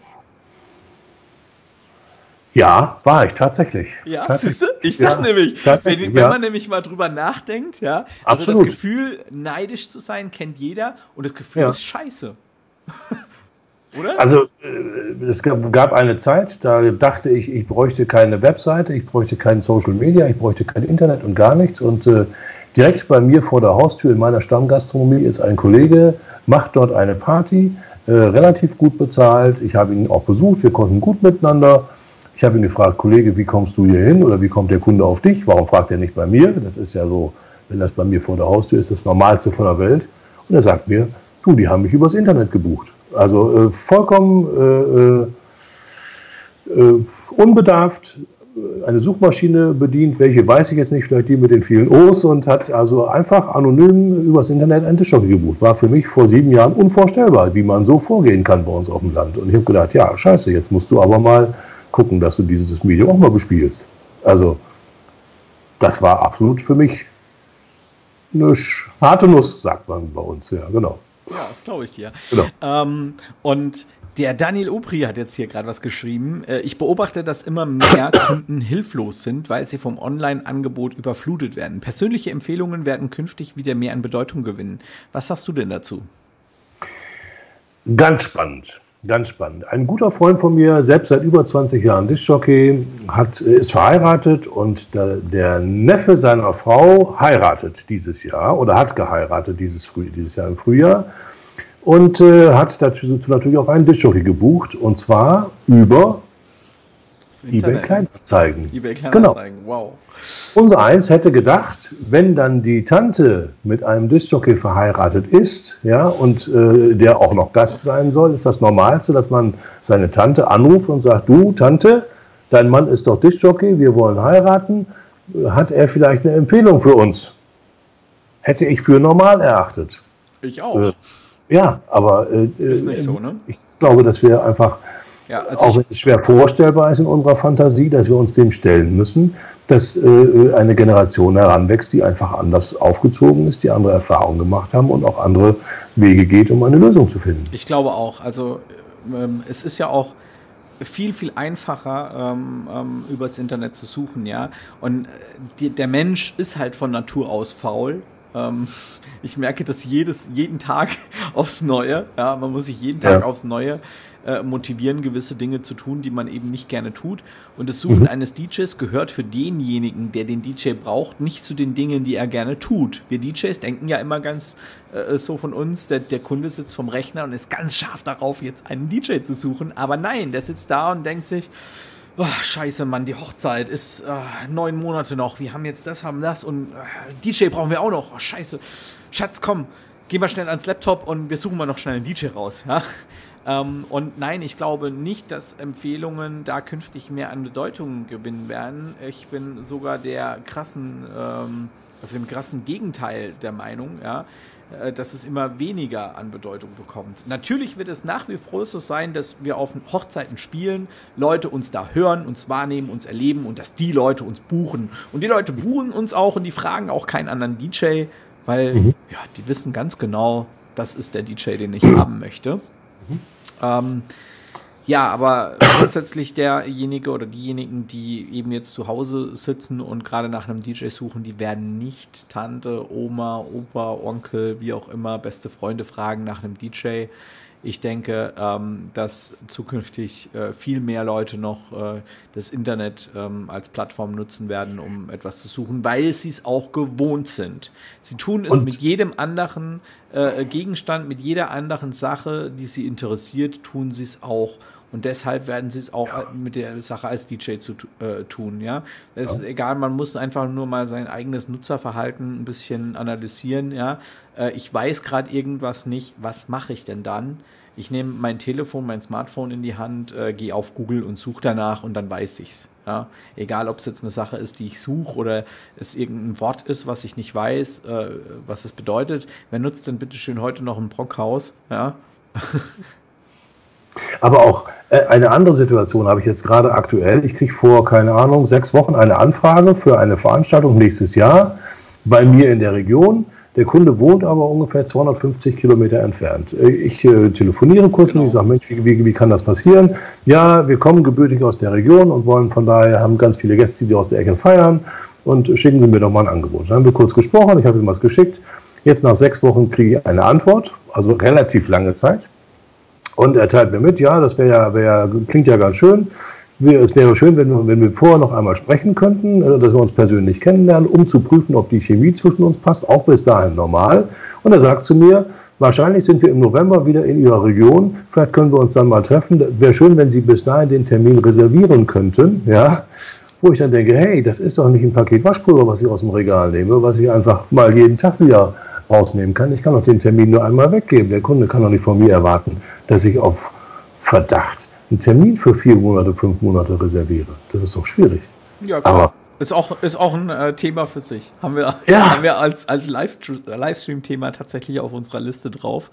Ja, war ich tatsächlich. Ja, tatsächlich. siehste? Ich sag ja, nämlich, wenn, wenn ja. man nämlich mal drüber nachdenkt, ja, also Absolut. das Gefühl, neidisch zu sein, kennt jeder und das Gefühl ja. ist scheiße. [laughs] Oder? Also äh, es gab eine Zeit, da dachte ich, ich bräuchte keine Webseite, ich bräuchte kein Social Media, ich bräuchte kein Internet und gar nichts. Und äh, direkt bei mir vor der Haustür in meiner Stammgastronomie ist ein Kollege, macht dort eine Party, äh, relativ gut bezahlt. Ich habe ihn auch besucht, wir konnten gut miteinander. Ich habe ihn gefragt, Kollege, wie kommst du hier hin oder wie kommt der Kunde auf dich? Warum fragt er nicht bei mir? Das ist ja so, wenn das bei mir vor der Haustür ist, das Normalste von der Welt. Und er sagt mir, Du, die haben mich übers Internet gebucht. Also äh, vollkommen äh, äh, äh unbedarft, eine Suchmaschine bedient, welche weiß ich jetzt nicht, vielleicht die mit den vielen O's und hat also einfach anonym übers Internet einen Tischhockey gebucht. War für mich vor sieben Jahren unvorstellbar, wie man so vorgehen kann bei uns auf dem Land. Und ich habe gedacht, ja, scheiße, jetzt musst du aber mal gucken, dass du dieses Medium auch mal bespielst. Also, das war absolut für mich eine harte Nuss, sagt man bei uns, ja, genau. Ja, das glaube ich dir. Genau. Ähm, und der Daniel Opri hat jetzt hier gerade was geschrieben. Äh, ich beobachte, dass immer mehr [coughs] Kunden hilflos sind, weil sie vom Online-Angebot überflutet werden. Persönliche Empfehlungen werden künftig wieder mehr an Bedeutung gewinnen. Was sagst du denn dazu? Ganz spannend. Ganz spannend. Ein guter Freund von mir, selbst seit über 20 Jahren Diskjockey, hat, ist verheiratet und der, der, Neffe seiner Frau heiratet dieses Jahr oder hat geheiratet dieses, Früh, dieses Jahr im Frühjahr und äh, hat dazu natürlich auch einen Diskjockey gebucht und zwar über eBay Kleinanzeigen. eBay Kleinanzeigen, genau. wow. Unser Eins hätte gedacht, wenn dann die Tante mit einem Diskjockey verheiratet ist, ja, und äh, der auch noch Gast sein soll, ist das Normalste, dass man seine Tante anruft und sagt, du Tante, dein Mann ist doch Diskjockey, wir wollen heiraten, hat er vielleicht eine Empfehlung für uns? Hätte ich für normal erachtet. Ich auch. Äh, ja, aber äh, ist nicht so, ne? Ich glaube, dass wir einfach, ja, also auch wenn es schwer vorstellbar ist in unserer Fantasie, dass wir uns dem stellen müssen, dass äh, eine Generation heranwächst, die einfach anders aufgezogen ist, die andere Erfahrungen gemacht haben und auch andere Wege geht, um eine Lösung zu finden. Ich glaube auch. Also ähm, es ist ja auch viel, viel einfacher, ähm, ähm, übers Internet zu suchen, ja. Und äh, die, der Mensch ist halt von Natur aus faul. Ähm, [laughs] ich merke das jedes, jeden Tag [laughs] aufs Neue. Ja, man muss sich jeden Tag ja. aufs Neue äh, motivieren, gewisse Dinge zu tun, die man eben nicht gerne tut. Und das Suchen mhm. eines DJs gehört für denjenigen, der den DJ braucht, nicht zu den Dingen, die er gerne tut. Wir DJs denken ja immer ganz äh, so von uns, der, der Kunde sitzt vom Rechner und ist ganz scharf darauf, jetzt einen DJ zu suchen. Aber nein, der sitzt da und denkt sich, Oh, scheiße, Mann, die Hochzeit ist äh, neun Monate noch. Wir haben jetzt das, haben das und äh, DJ brauchen wir auch noch. Oh, scheiße. Schatz, komm, geh mal schnell ans Laptop und wir suchen mal noch schnell einen DJ raus. Ja? Ähm, und nein, ich glaube nicht, dass Empfehlungen da künftig mehr an Bedeutung gewinnen werden. Ich bin sogar der krassen, ähm, also dem krassen Gegenteil der Meinung, ja äh, dass es immer weniger an Bedeutung bekommt. Natürlich wird es nach wie vor so sein, dass wir auf Hochzeiten spielen, Leute uns da hören, uns wahrnehmen, uns erleben und dass die Leute uns buchen. Und die Leute buchen uns auch und die fragen auch keinen anderen DJ, weil mhm. ja, die wissen ganz genau, das ist der DJ, den ich haben möchte. Mhm. Ähm, ja, aber grundsätzlich derjenige oder diejenigen, die eben jetzt zu Hause sitzen und gerade nach einem DJ suchen, die werden nicht Tante, Oma, Opa, Onkel, wie auch immer, beste Freunde fragen nach einem DJ. Ich denke, ähm, dass zukünftig äh, viel mehr Leute noch äh, das Internet ähm, als Plattform nutzen werden, um etwas zu suchen, weil sie es auch gewohnt sind. Sie tun es und? mit jedem anderen äh, Gegenstand, mit jeder anderen Sache, die sie interessiert, tun sie es auch. Und deshalb werden sie es auch ja. mit der Sache als DJ zu äh, tun, ja. Es ja. ist egal, man muss einfach nur mal sein eigenes Nutzerverhalten ein bisschen analysieren, ja. Äh, ich weiß gerade irgendwas nicht, was mache ich denn dann? Ich nehme mein Telefon, mein Smartphone in die Hand, äh, gehe auf Google und suche danach und dann weiß ich's. Ja? Egal, ob es jetzt eine Sache ist, die ich suche oder es irgendein Wort ist, was ich nicht weiß, äh, was es bedeutet. Wer nutzt denn bitte schön heute noch ein Brockhaus? Ja? [laughs] Aber auch äh, eine andere Situation habe ich jetzt gerade aktuell. Ich kriege vor, keine Ahnung, sechs Wochen eine Anfrage für eine Veranstaltung nächstes Jahr bei mir in der Region. Der Kunde wohnt aber ungefähr 250 Kilometer entfernt. Äh, ich äh, telefoniere kurz genau. und ich sage, Mensch, wie, wie, wie, kann das passieren? Ja, wir kommen gebürtig aus der Region und wollen von daher, haben ganz viele Gäste, die aus der Ecke feiern und schicken Sie mir doch mal ein Angebot. Dann haben wir kurz gesprochen, ich habe ihm was geschickt. Jetzt nach sechs Wochen kriege ich eine Antwort, also relativ lange Zeit. Und er teilt mir mit, ja, das wäre ja, wär, klingt ja ganz schön. Es wäre schön, wenn wir, wenn wir vorher noch einmal sprechen könnten, äh, dass wir uns persönlich kennenlernen, um zu prüfen, ob die Chemie zwischen uns passt, auch bis dahin normal. Und er sagt zu mir, wahrscheinlich sind wir im November wieder in Ihrer Region, vielleicht können wir uns dann mal treffen. Wäre schön, wenn Sie bis dahin den Termin reservieren könnten, ja. Wo ich dann denke, hey, das ist doch nicht ein Paket Waschpulver, was ich aus dem Regal nehme, was ich einfach mal jeden Tag wieder rausnehmen kann. Ich kann doch den Termin nur einmal weggeben. Der Kunde kann doch nicht von mir erwarten, dass ich auf Verdacht einen Termin für vier Monate, fünf Monate reserviere. Das ist doch schwierig. Ja, klar. Aber ist auch, ist auch ein äh, Thema für sich. Haben wir, ja. haben wir als, als Livestream-Thema tatsächlich auf unserer Liste drauf.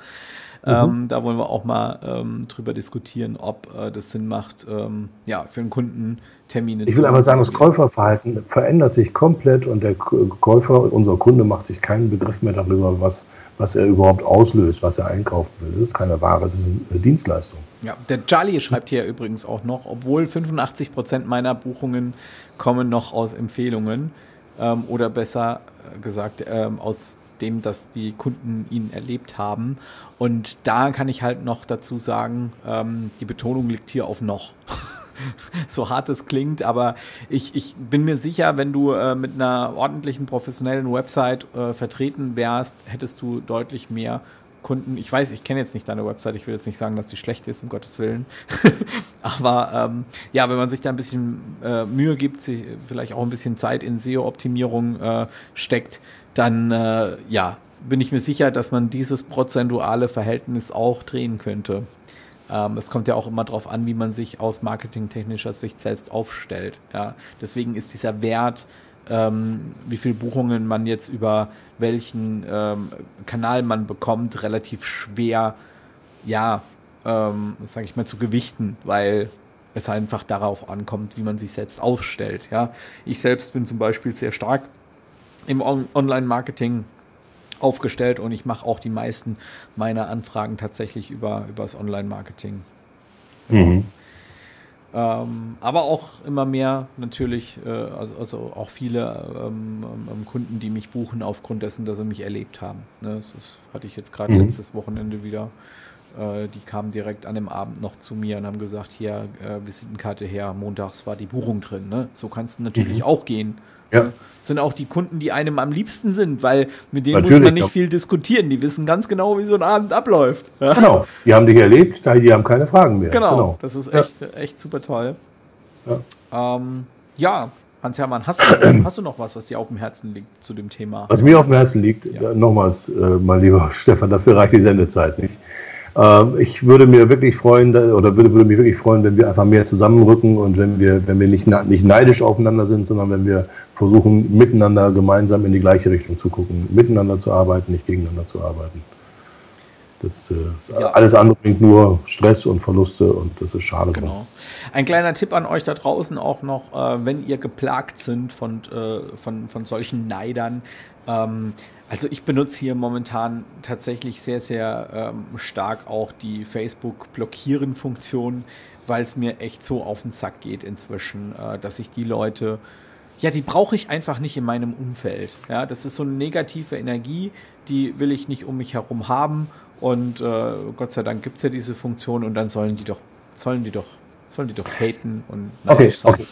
Mhm. Ähm, da wollen wir auch mal ähm, drüber diskutieren, ob äh, das Sinn macht, ähm, ja, für einen Kunden Termine Ich will aber sagen, das Käuferverhalten verändert sich komplett und der Käufer, unser Kunde macht sich keinen Begriff mehr darüber, was, was er überhaupt auslöst, was er einkaufen will. Das ist keine Ware, das ist eine Dienstleistung. Ja, der Charlie schreibt hier übrigens auch noch, obwohl 85 Prozent meiner Buchungen kommen noch aus Empfehlungen ähm, oder besser gesagt ähm, aus dem, dass die Kunden ihn erlebt haben. Und da kann ich halt noch dazu sagen, ähm, die Betonung liegt hier auf noch. [laughs] so hart es klingt, aber ich, ich bin mir sicher, wenn du äh, mit einer ordentlichen professionellen Website äh, vertreten wärst, hättest du deutlich mehr Kunden. Ich weiß, ich kenne jetzt nicht deine Website, ich will jetzt nicht sagen, dass die schlecht ist, um Gottes Willen. [laughs] aber ähm, ja, wenn man sich da ein bisschen äh, Mühe gibt, sich vielleicht auch ein bisschen Zeit in SEO-Optimierung äh, steckt, dann äh, ja, bin ich mir sicher, dass man dieses prozentuale Verhältnis auch drehen könnte. Ähm, es kommt ja auch immer darauf an, wie man sich aus marketingtechnischer Sicht selbst aufstellt. Ja. Deswegen ist dieser Wert, ähm, wie viele Buchungen man jetzt über welchen ähm, Kanal man bekommt, relativ schwer, ja, ähm, sage ich mal, zu gewichten, weil es einfach darauf ankommt, wie man sich selbst aufstellt. Ja. Ich selbst bin zum Beispiel sehr stark im On Online-Marketing aufgestellt und ich mache auch die meisten meiner Anfragen tatsächlich über, über das Online-Marketing. Mhm. Ähm, aber auch immer mehr natürlich, äh, also, also, auch viele ähm, ähm, Kunden, die mich buchen aufgrund dessen, dass sie mich erlebt haben. Ne? Das, das hatte ich jetzt gerade mhm. letztes Wochenende wieder. Äh, die kamen direkt an dem Abend noch zu mir und haben gesagt, hier, äh, Visitenkarte her, montags war die Buchung drin. Ne? So kannst du natürlich mhm. auch gehen. Ja. Das sind auch die Kunden, die einem am liebsten sind, weil mit denen Natürlich, muss man nicht ja. viel diskutieren. Die wissen ganz genau, wie so ein Abend abläuft. Ja? Genau, die haben dich erlebt, die haben keine Fragen mehr. Genau, genau. das ist echt, echt super toll. Ja, ähm, ja Hans-Hermann, hast, du, [clears throat] hast du noch was, was dir auf dem Herzen liegt zu dem Thema? Was mir auf dem Herzen liegt, nochmals, äh, mein lieber [laughs] Stefan, dafür reicht die Sendezeit nicht. Ähm, ich würde mir wirklich freuen, oder würde, würde mich wirklich freuen, wenn wir einfach mehr zusammenrücken und wenn wir, wenn wir nicht, nicht neidisch aufeinander sind, sondern wenn wir versuchen, miteinander gemeinsam in die gleiche Richtung zu gucken, miteinander zu arbeiten, nicht gegeneinander zu arbeiten. Das, das äh, ja. alles andere bringt nur Stress und Verluste und das ist schade. Genau. Ein kleiner Tipp an euch da draußen auch noch, äh, wenn ihr geplagt sind von, äh, von, von solchen Neidern, ähm, also ich benutze hier momentan tatsächlich sehr, sehr ähm, stark auch die Facebook-Blockieren-Funktion, weil es mir echt so auf den Sack geht inzwischen, äh, dass ich die Leute, ja, die brauche ich einfach nicht in meinem Umfeld. Ja, das ist so eine negative Energie, die will ich nicht um mich herum haben. Und äh, Gott sei Dank gibt es ja diese Funktion und dann sollen die doch, sollen die doch, sollen die doch haten und okay, okay.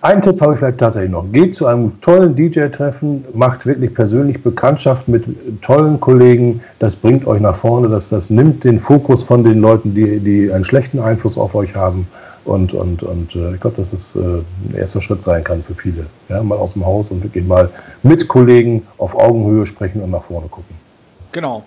Ein Tipp habe ich vielleicht tatsächlich noch. Geht zu einem tollen DJ-Treffen, macht wirklich persönlich Bekanntschaft mit tollen Kollegen. Das bringt euch nach vorne. Das, das nimmt den Fokus von den Leuten, die, die einen schlechten Einfluss auf euch haben. Und, und, und äh, ich glaube, dass es äh, ein erster Schritt sein kann für viele. Ja, mal aus dem Haus und wirklich mal mit Kollegen auf Augenhöhe sprechen und nach vorne gucken. Genau.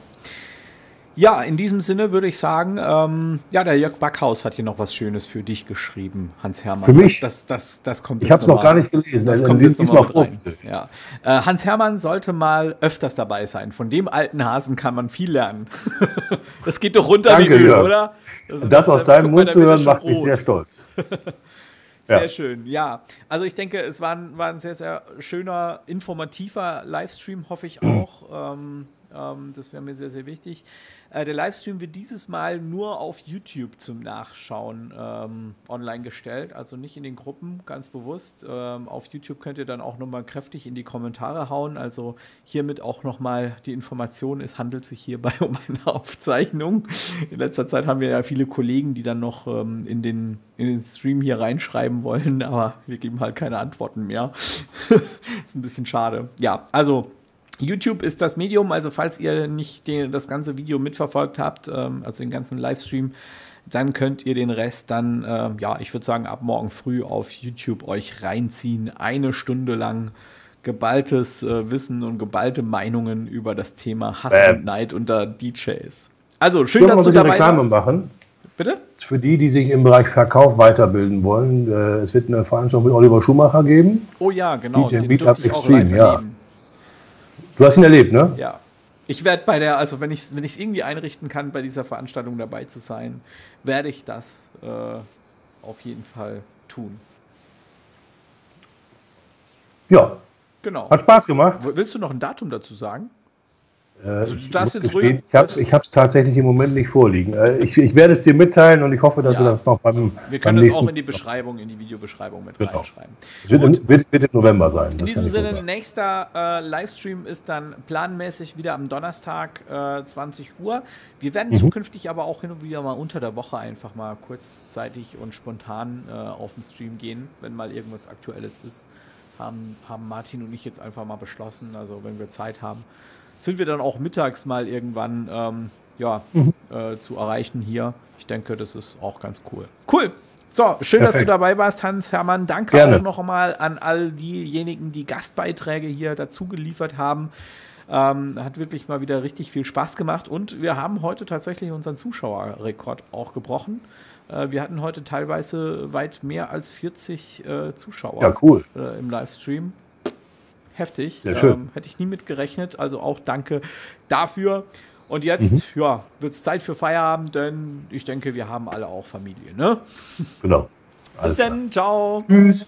Ja, in diesem Sinne würde ich sagen, ähm, ja, der Jörg Backhaus hat hier noch was Schönes für dich geschrieben, Hans Hermann. Für mich? Das, das, das kommt ich habe es noch gar nicht gelesen. Das kommt jetzt noch mal rein. Ja. Äh, Hans Hermann sollte mal öfters dabei sein. Von dem alten Hasen kann man viel lernen. [laughs] das geht doch runter Danke, wie Öl, oder? Das, das aus deinem Mund zu hören macht mich sehr stolz. [laughs] Sehr ja. schön, ja. Also ich denke, es war ein, war ein sehr, sehr schöner, informativer Livestream, hoffe ich auch. ähm, ähm, das wäre mir sehr, sehr wichtig. Äh, der Livestream wird dieses Mal nur auf YouTube zum Nachschauen ähm, online gestellt, also nicht in den Gruppen, ganz bewusst. Ähm, auf YouTube könnt ihr dann auch nochmal kräftig in die Kommentare hauen. Also hiermit auch nochmal die Information, es handelt sich hierbei [laughs] um eine Aufzeichnung. In letzter Zeit haben wir ja viele Kollegen, die dann noch ähm, in, den, in den Stream hier reinschreiben wollen, aber wir geben halt keine Antworten mehr. [laughs] ist ein bisschen schade. Ja, also YouTube ist das Medium, also falls ihr nicht den, das ganze Video mitverfolgt habt, ähm, also den ganzen Livestream, dann könnt ihr den Rest dann, äh, ja, ich würde sagen, ab morgen früh auf YouTube euch reinziehen. Eine Stunde lang geballtes äh, Wissen und geballte Meinungen über das Thema Hass äh. und Neid unter DJs. Also schön, dass du dabei Reklame warst. machen. Bitte? Für die, die sich im Bereich Verkauf weiterbilden wollen, äh, es wird eine Veranstaltung mit Oliver Schumacher geben. Oh ja, genau. DJ Meetup Extreme, ja. Du hast ihn erlebt, ne? Ja. Ich werde bei der, also wenn ich es wenn irgendwie einrichten kann, bei dieser Veranstaltung dabei zu sein, werde ich das äh, auf jeden Fall tun. Ja. Genau. Hat Spaß gemacht. Willst du noch ein Datum dazu sagen? Äh, also, gestehen, ich habe es ich tatsächlich im Moment nicht vorliegen. Äh, ich, ich, werde es dir mitteilen und ich hoffe, dass ja. wir das noch beim Wir können beim das auch in die Beschreibung, in die Videobeschreibung mit genau. reinschreiben. Es wird, wird, wird, im November sein. In diesem Sinne, nächster äh, Livestream ist dann planmäßig wieder am Donnerstag äh, 20 Uhr. Wir werden mhm. zukünftig aber auch hin und wieder mal unter der Woche einfach mal kurzzeitig und spontan äh, auf den Stream gehen, wenn mal irgendwas Aktuelles ist. Haben, haben Martin und ich jetzt einfach mal beschlossen, also wenn wir Zeit haben sind wir dann auch mittags mal irgendwann ähm, ja, mhm. äh, zu erreichen hier. Ich denke, das ist auch ganz cool. Cool. So, schön, Perfekt. dass du dabei warst, Hans Hermann. Danke Gerne. auch noch einmal an all diejenigen, die Gastbeiträge hier dazu geliefert haben. Ähm, hat wirklich mal wieder richtig viel Spaß gemacht und wir haben heute tatsächlich unseren Zuschauerrekord auch gebrochen. Äh, wir hatten heute teilweise weit mehr als 40 äh, Zuschauer ja, cool. äh, im Livestream heftig. Sehr schön. Ähm, hätte ich nie mit gerechnet. Also auch danke dafür. Und jetzt, mhm. ja, wird es Zeit für Feierabend, denn ich denke, wir haben alle auch Familie, ne? Genau. Alles Bis dann, ciao. Tschüss.